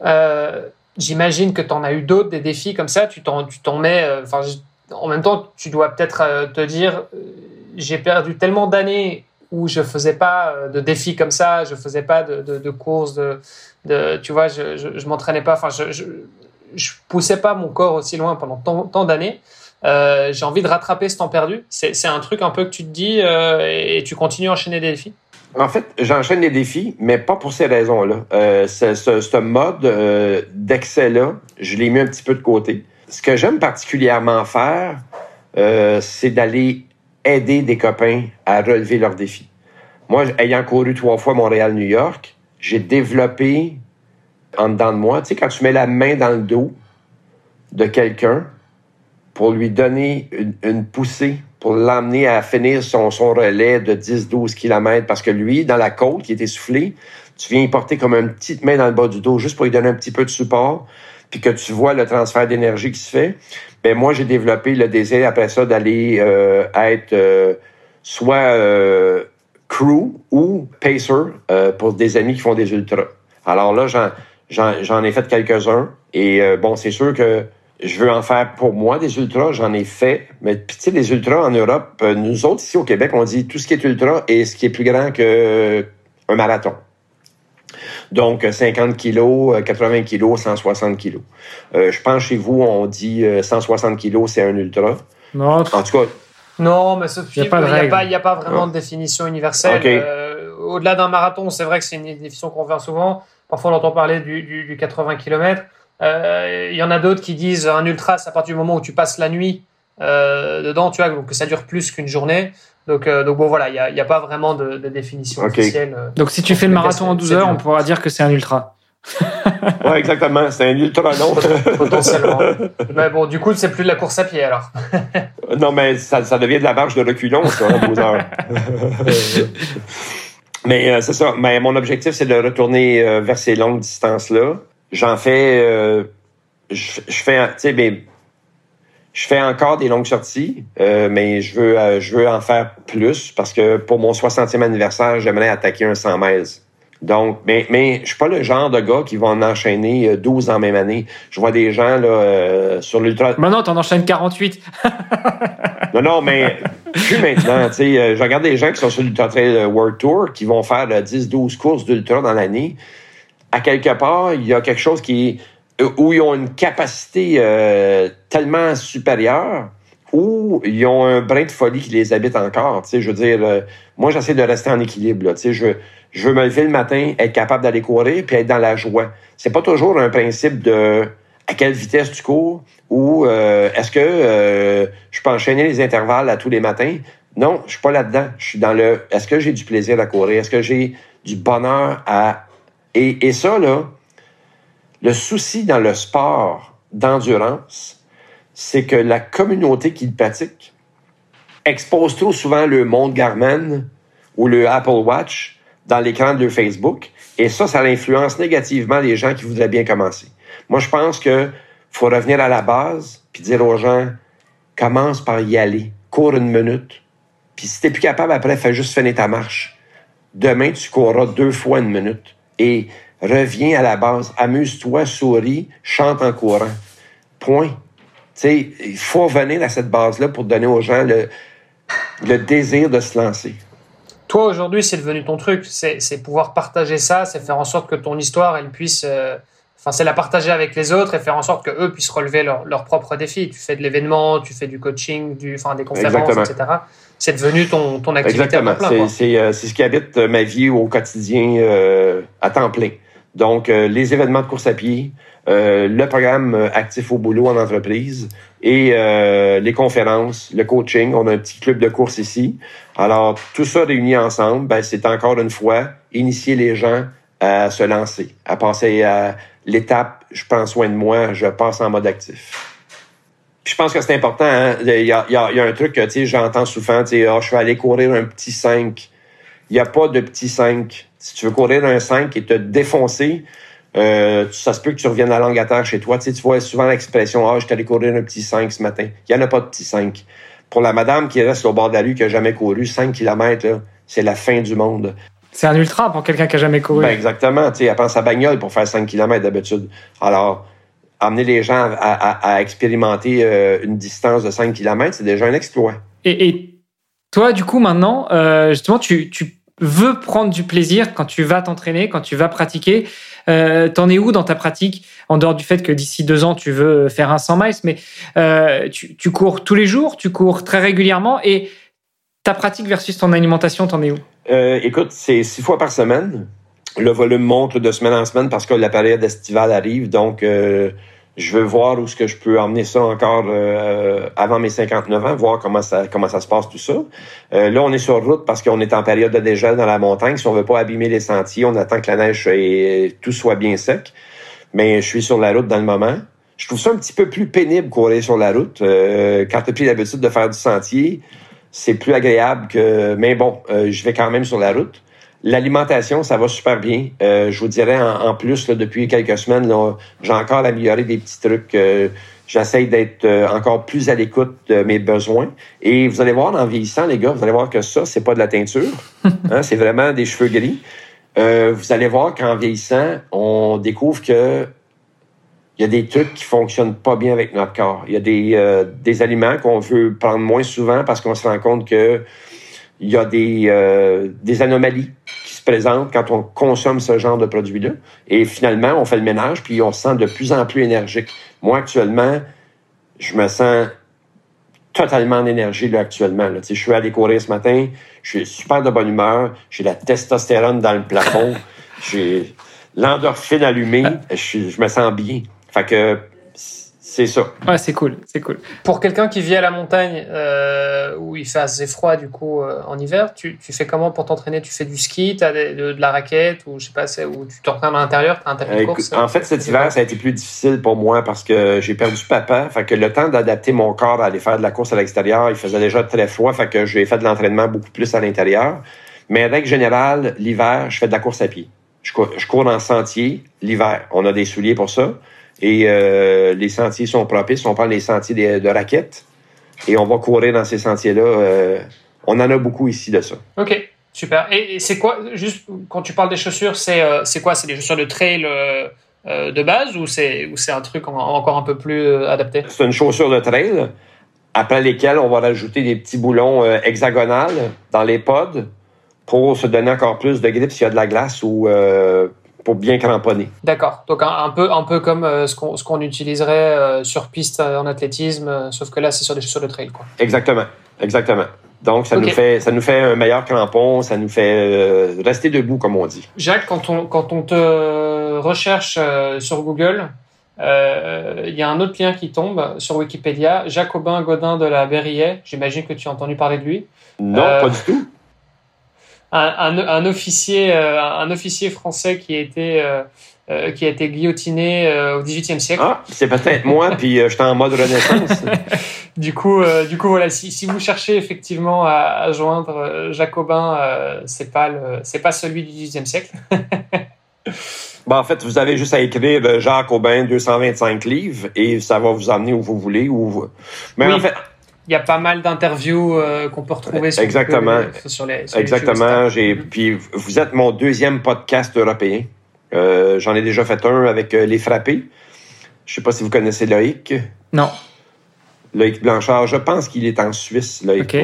Euh, J'imagine que tu en as eu d'autres, des défis comme ça. Tu t'en mets. Euh, en même temps, tu dois peut-être euh, te dire j'ai perdu tellement d'années où je faisais pas de défis comme ça, je faisais pas de, courses, tu vois, je, je, je m'entraînais pas. Enfin, je poussais pas mon corps aussi loin pendant tant, d'années. Euh, j'ai envie de rattraper ce temps perdu. C'est un truc un peu que tu te dis euh, et tu continues à enchaîner des défis? En fait, j'enchaîne des défis, mais pas pour ces raisons-là. Euh, ce, mode d'excès-là, je l'ai mis un petit peu de côté. Ce que j'aime particulièrement faire, c'est d'aller aider des copains à relever leurs défis. Moi, ayant couru trois fois Montréal-New York, j'ai développé en dedans de moi. Tu sais, quand tu mets la main dans le dos de quelqu'un pour lui donner une, poussée, pour l'emmener à finir son, relais de 10-12 km, parce que lui, dans la côte, qui est essoufflé, tu viens y porter comme une petite main dans le bas du dos juste pour lui donner un petit peu de support, puis que tu vois le transfert d'énergie qui se fait. Ben moi, j'ai développé le désir après ça d'aller euh, être euh, soit euh, crew ou pacer pour des amis qui font des ultras. Alors là, j'en ai fait quelques-uns. Et bon, c'est sûr que je veux en faire pour moi des ultras, j'en ai fait. Mais tu sais, les ultras en Europe, nous autres ici au Québec, on dit tout ce qui est ultra et ce qui est plus grand qu'un marathon. Donc, 50 kilos, 80 kilos, 160 kilos. Euh, je pense chez vous, on dit 160 euh, kilos, c'est un ultra. Non. En tout cas. Non, mais il n'y a, pas vraiment de définition universelle. Euh, au-delà d'un marathon, c'est vrai que c'est une définition qu'on voit souvent. Parfois, on entend parler du, 80 km. Il y en a d'autres qui disent un ultra, c'est à partir du moment où tu passes la nuit dedans, tu vois, donc que ça dure plus qu'une journée. Donc, euh, donc bon, voilà, il n'y a, pas vraiment de, définition officielle. Euh, donc, si tu fais le marathon en 12 heures, on pourra dire que c'est un ultra. oui, exactement. C'est un ultra long. Potentiellement. Mais bon, du coup, c'est plus de la course à pied alors. non, mais ça, ça, devient de la marche de reculons, ça, 12 heures. mais euh, c'est ça. Mais mon objectif, c'est de retourner vers ces longues distances-là. J'en fais. je, fais. Tu sais, mais je fais encore des longues sorties, euh, mais je veux, euh, je veux en faire plus parce que pour mon 60e anniversaire, j'aimerais attaquer un 100 miles. Donc, mais, mais je suis pas le genre de gars qui va en enchaîner 12 euh, en même année. Je vois des gens là sur l'ultra. Maintenant, t'en enchaînes 48. non, non, mais plus maintenant. Tu sais, je regarde des gens qui sont sur l'Ultra Trail World Tour qui vont faire 10-12 courses d'ultra dans l'année. À quelque part, il y a quelque chose qui où ils ont une capacité euh, tellement supérieure, où ils ont un brin de folie qui les habite encore. Tu sais, je veux dire, euh, moi, j'essaie de rester en équilibre. Là, tu sais, je, je veux me lever le matin, être capable d'aller courir, puis être dans la joie. C'est pas toujours un principe de à quelle vitesse tu cours ou euh, est-ce que je peux enchaîner les intervalles à tous les matins? Non, je suis pas là-dedans. Je suis dans le est-ce que j'ai du plaisir à courir? Est-ce que j'ai du bonheur à. Et, et ça, là, le souci dans le sport d'endurance, c'est que la communauté qui le pratique expose trop souvent le monde Garmin ou le Apple Watch dans l'écran de Facebook. Et ça, ça influence négativement les gens qui voudraient bien commencer. Moi, je pense que faut revenir à la base puis dire aux gens, commence par y aller, cours une minute. Puis si t'es plus capable après, fais juste finir ta marche. Demain, tu courras deux fois une minute. Et reviens à la base, amuse-toi, souris, chante en courant. Point. sais, il faut venir à cette base-là pour donner aux gens le désir de se lancer. Toi, aujourd'hui, c'est devenu ton truc. C'est pouvoir partager ça, c'est faire en sorte que ton histoire, elle puisse. Euh, enfin, c'est la partager avec les autres et faire en sorte qu'eux puissent relever leurs leur propres défis. Tu fais de l'événement, tu fais du coaching, du, enfin, des conférences, etc. C'est devenu ton, ton activité Exactement. Euh, c'est ce qui habite ma vie au quotidien euh, à temps plein. Donc, euh, les événements de course à pied, euh, le programme euh, Actif au boulot en entreprise et les conférences, le coaching. On a un petit club de course ici. Alors, tout ça réuni ensemble, ben, c'est encore une fois initier les gens à se lancer, à passer à l'étape « je prends soin de moi, je passe en mode actif ». je pense que c'est important. Hein. Il, y a, il, y a, un truc que j'entends souvent, tu sais, oh, je vais aller courir un petit 5. Il n'y a pas de petit 5 si tu veux courir un 5 et te défoncer, euh, ça se peut que tu reviennes à la langue à terre chez toi. Tu, sais, tu vois souvent l'expression Ah, je suis allé courir un petit 5 ce matin. Il n'y en a pas de petit 5. Pour la madame qui reste au bord de la rue, qui n'a jamais couru, 5 km, c'est la fin du monde. C'est un ultra pour quelqu'un qui n'a jamais couru. Ben exactement. Tu sais, elle prend sa bagnole pour faire 5 km d'habitude. Alors, amener les gens à, expérimenter euh, une distance de 5 km, c'est déjà un exploit. Et, toi, du coup, maintenant, euh, justement, tu, tu veux prendre du plaisir quand tu vas t'entraîner, quand tu vas pratiquer. Euh, T'en es où dans ta pratique En dehors du fait que d'ici deux ans, tu veux faire un 100 miles, mais euh, tu, cours tous les jours, tu cours très régulièrement et ta pratique versus ton alimentation, t'en es où? Euh, Écoute, c'est six fois par semaine. Le volume monte de semaine en semaine parce que la période estivale arrive, donc je veux voir où ce que je peux emmener ça encore euh, avant mes 59 ans, voir comment ça comment ça se passe tout ça. Euh, là, on est sur route parce qu'on est en période de dégel dans la montagne. Si on veut pas abîmer les sentiers, on attend que la neige et tout soit bien sec. Mais je suis sur la route dans le moment. Je trouve ça un petit peu plus pénible courir sur la route. Euh, quand tu as pris l'habitude de faire du sentier, c'est plus agréable que. Mais bon, je vais quand même sur la route. L'alimentation, ça va super bien. Euh, je vous dirais, en, plus, depuis quelques semaines, j'ai encore amélioré des petits trucs. Euh, J'essaie d'être euh, encore plus à l'écoute de mes besoins. Et vous allez voir, en vieillissant, les gars, vous allez voir que ça, c'est pas de la teinture. Hein, c'est vraiment des cheveux gris. Euh, vous allez voir qu'en vieillissant, on découvre que il y a des trucs qui fonctionnent pas bien avec notre corps. Il y a des, euh, des aliments qu'on veut prendre moins souvent parce qu'on se rend compte que il y a des, euh, des anomalies quand on consomme ce genre de produits-là. Et finalement, on fait le ménage, puis on se sent de plus en plus énergique. Moi, actuellement, je me sens totalement en énergie là, actuellement. Là. Je suis allé courir ce matin, je suis super de bonne humeur, j'ai la testostérone dans le plafond, j'ai l'endorphine allumée, je, je me sens bien. Fait que c'est ça. Ouais, c'est cool, c'est cool. Pour quelqu'un qui vit à la montagne euh, où il fait assez froid du coup euh, en hiver, tu, tu, fais comment pour t'entraîner? Tu fais du ski, tu as de, de, la raquette ou je sais pas, où tu t'entraînes à l'intérieur, tu as un tapis de course En fait, cet hiver, ça a été plus difficile pour moi parce que j'ai perdu papa. Fait que le temps d'adapter mon corps à aller faire de la course à l'extérieur, il faisait déjà très froid, fait que j'ai fait de l'entraînement beaucoup plus à l'intérieur. Mais règle générale, l'hiver, je fais de la course à pied. Je cours, je cours en sentier l'hiver. On a des souliers pour ça. Et euh, les sentiers sont propices. On prend les sentiers de, de raquettes et on va courir dans ces sentiers-là. Euh, on en a beaucoup ici de ça. OK, super. Et, c'est quoi, juste quand tu parles des chaussures, c'est euh, quoi? C'est des chaussures de trail de base ou c'est un truc encore un peu plus adapté? C'est une chaussure de trail après lesquelles on va rajouter des petits boulons hexagonales dans les pods pour se donner encore plus de grippe s'il y a de la glace ou pour bien cramponner. D'accord. Donc un, peu, un peu comme euh, ce qu'on utiliserait euh, sur piste euh, en athlétisme, sauf que là c'est sur des chaussures de trail. Quoi. Exactement, exactement. Donc ça nous fait ça nous fait un meilleur crampon, ça nous fait rester debout comme on dit. Jacques, quand on quand on te recherche sur Google, il y a un autre lien qui tombe sur Wikipédia, Jacobin Godin de la Berrier. J'imagine que tu as entendu parler de lui. Non, pas du tout un, un, officier, euh, un officier français qui a été, euh, euh, qui a été guillotiné au XVIIIe siècle. Ah, c'est peut-être moi, puis j'étais en mode renaissance. du coup, du coup voilà, si, si, vous cherchez effectivement à, à joindre Jacobin, c'est pas le, c'est pas celui du XVIIIe siècle. Bon, en fait, vous avez juste à écrire Jacques Aubin 225 livres et ça va vous emmener où vous voulez. Où Mais en fait, y a pas mal d'interviews euh, qu'on peut retrouver sur, Exactement. sur les Exactement. J'ai puis vous êtes mon deuxième podcast européen. Euh, j'en ai déjà fait un avec euh, les frappés. Je sais pas si vous connaissez Loïc. Non. Loïc Blanchard. Je pense qu'il est en Suisse, Loïc.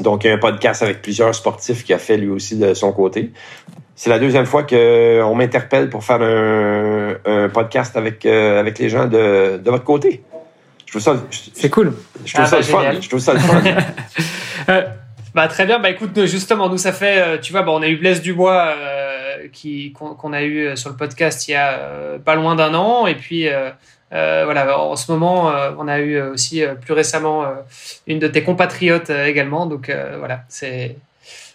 Donc, il y a un podcast avec plusieurs sportifs qui a fait lui aussi de son côté. C'est la deuxième fois qu'on m'interpelle pour faire un, podcast avec, avec les gens de, de votre côté. C'est cool. Je trouve, ah, ça bah, fun. je trouve ça le fun. Euh, bah, très bien. Bah, écoute, justement, nous, ça fait, euh, tu vois, bah, on a eu Blaise Dubois euh, qui, qu'on, a eu sur le podcast il y a pas loin d'un an. Et puis, voilà, en ce moment, on a eu aussi plus récemment une de tes compatriotes également. Donc, voilà, c'est,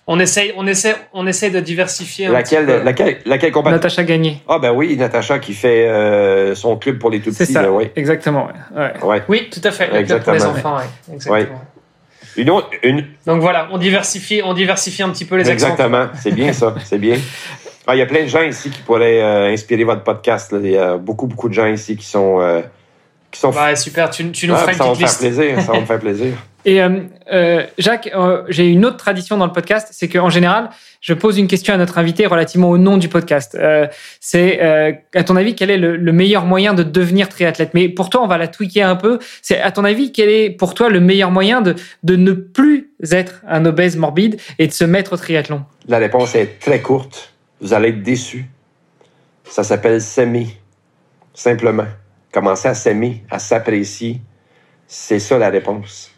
on essaye, on essaie, on essaie de diversifier. Un laquelle, petit peu. laquelle, laquelle compagnie Natacha Gagné. Ah ben oui, Natacha qui fait euh, son club pour les tout petits. C'est ça, oui. exactement. Ouais. Ouais. Oui, tout à fait. Le exactement. club pour les enfants, ouais. exactement. Une autre, une... Donc voilà, on diversifie, on diversifie un petit peu les Exactement, accents. c'est bien ça, c'est bien. Ah, il y a plein de gens ici qui pourraient euh, inspirer votre podcast. Il y a beaucoup, beaucoup de gens ici qui sont... Qui sont... Ouais, super, tu, tu nous feras une petite liste. Plaisir, ça va me faire plaisir. Et euh, euh, Jacques, euh, j'ai une autre tradition dans le podcast, c'est qu'en général, je pose une question à notre invité relativement au nom du podcast. C'est, à ton avis, quel est le, le, meilleur moyen de devenir triathlète? Mais pour toi, on va la tweaker un peu. C'est, à ton avis, quel est pour toi le meilleur moyen de, de ne plus être un obèse morbide et de se mettre au triathlon? La réponse est très courte. Vous allez être déçu. Ça s'appelle s'aimer, simplement. Commencer à s'aimer, à s'apprécier. C'est ça la réponse.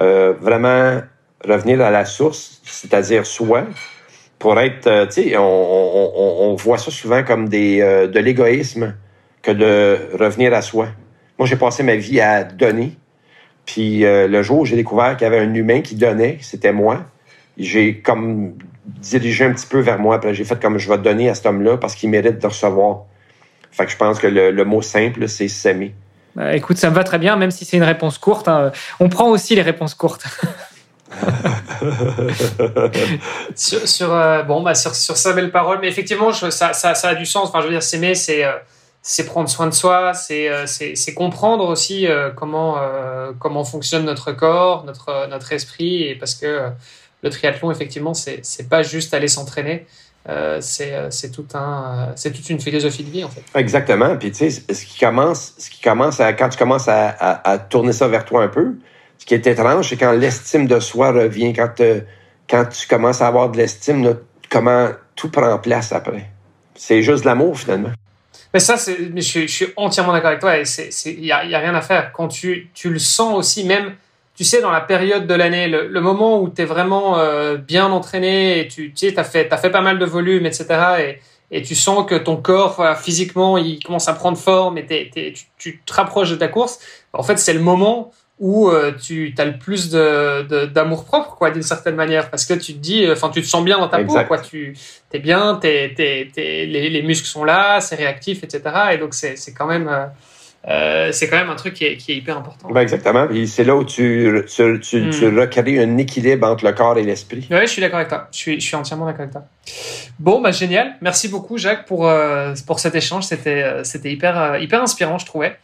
Euh, vraiment revenir à la source, c'est-à-dire soi, pour être, euh, tu sais, on, voit ça souvent comme des, euh, de l'égoïsme que de revenir à soi. Moi, j'ai passé ma vie à donner. Puis le jour où j'ai découvert qu'il y avait un humain qui donnait, c'était moi, j'ai comme dirigé un petit peu vers moi. Puis j'ai fait comme je vais donner à cet homme-là parce qu'il mérite de recevoir. Fait que je pense que le, le mot simple, c'est s'aimer. Bah, écoute, ça me va très bien, même si c'est une réponse courte. Hein. On prend aussi les réponses courtes. sur, sur euh, bon, bah, sur, sur sa belle parole, mais effectivement, je, ça, ça, ça, a du sens. Enfin, je veux dire, s'aimer, c'est euh, c'est prendre soin de soi, c'est euh, c'est comprendre aussi comment, comment fonctionne notre corps, notre, notre esprit, et parce que le triathlon, effectivement, c'est pas juste aller s'entraîner. C'est tout un c'est toute une philosophie de vie en fait. Exactement. Puis tu sais, ce qui commence, ce qui commence à, quand tu commences à, à, à tourner ça vers toi un peu, ce qui est étrange, c'est quand l'estime de soi revient, quand, euh, quand tu commences à avoir de l'estime, comment tout prend place après. C'est juste l'amour, finalement. Mais ça, je, je, suis entièrement d'accord avec toi. Il n'y a, y a, rien à faire. Quand tu, tu, le sens aussi, même, tu sais, dans la période de l'année, le, moment où tu es vraiment euh, bien entraîné et tu, tu sais, as fait, as fait pas mal de volume, etc. Et, et tu sens que ton corps, physiquement, il commence à prendre forme et tu, tu, te rapproches de ta course. En fait, c'est le moment où euh, tu as le plus de, d'amour propre quoi d'une certaine manière parce que tu te dis enfin tu te sens bien dans ta peau quoi tu es bien t'es, t'es, t'es, les, les, muscles sont là c'est réactif etc et donc c'est, c'est quand même euh, euh, c'est quand même un truc qui est, qui est hyper important. Ben exactement. C'est là où tu, tu, tu, hmm. recrées un équilibre entre le corps et l'esprit. Oui, je suis d'accord avec toi. Je suis, je suis entièrement d'accord avec toi. Bon, bah, génial. Merci beaucoup, Jacques, pour, pour cet échange. C'était, c'était hyper, hyper inspirant, je trouvais.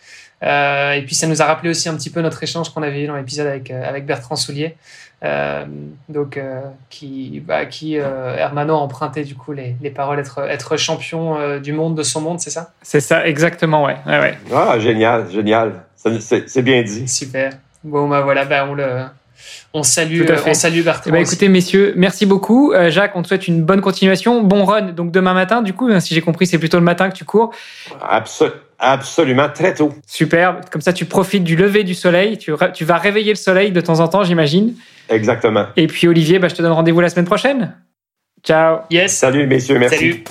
Euh, et puis ça nous a rappelé aussi un petit peu notre échange qu'on avait eu dans l'épisode avec, euh, avec Bertrand Soulier, euh, donc qui, bah, qui Hermano a emprunté du coup les, les paroles être, être champion du monde de son monde, c'est ça? C'est ça, exactement, ouais. ouais, ouais. Ah, génial, génial. C'est bien dit. Super. Bon, bah voilà, bah, on le on salue, on salue Bertrand. Eh ben, écoutez, messieurs, merci beaucoup. Jacques, on te souhaite une bonne continuation. Bon run, donc demain matin, du coup, hein, si j'ai compris, c'est plutôt le matin que tu cours. Absolument. Absolument, très tôt. Super. Comme ça, tu profites du lever du soleil. Tu, tu vas réveiller le soleil de temps en temps, j'imagine. Exactement. Et puis, Olivier, bah, je te donne rendez-vous la semaine prochaine. Ciao. Yes. Salut, messieurs. Merci. Salut.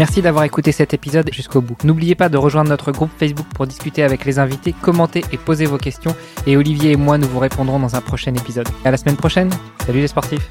Merci d'avoir écouté cet épisode jusqu'au bout. N'oubliez pas de rejoindre notre groupe Facebook pour discuter avec les invités, commenter et poser vos questions. Et Olivier et moi, nous vous répondrons dans un prochain épisode. À la semaine prochaine. Salut les sportifs.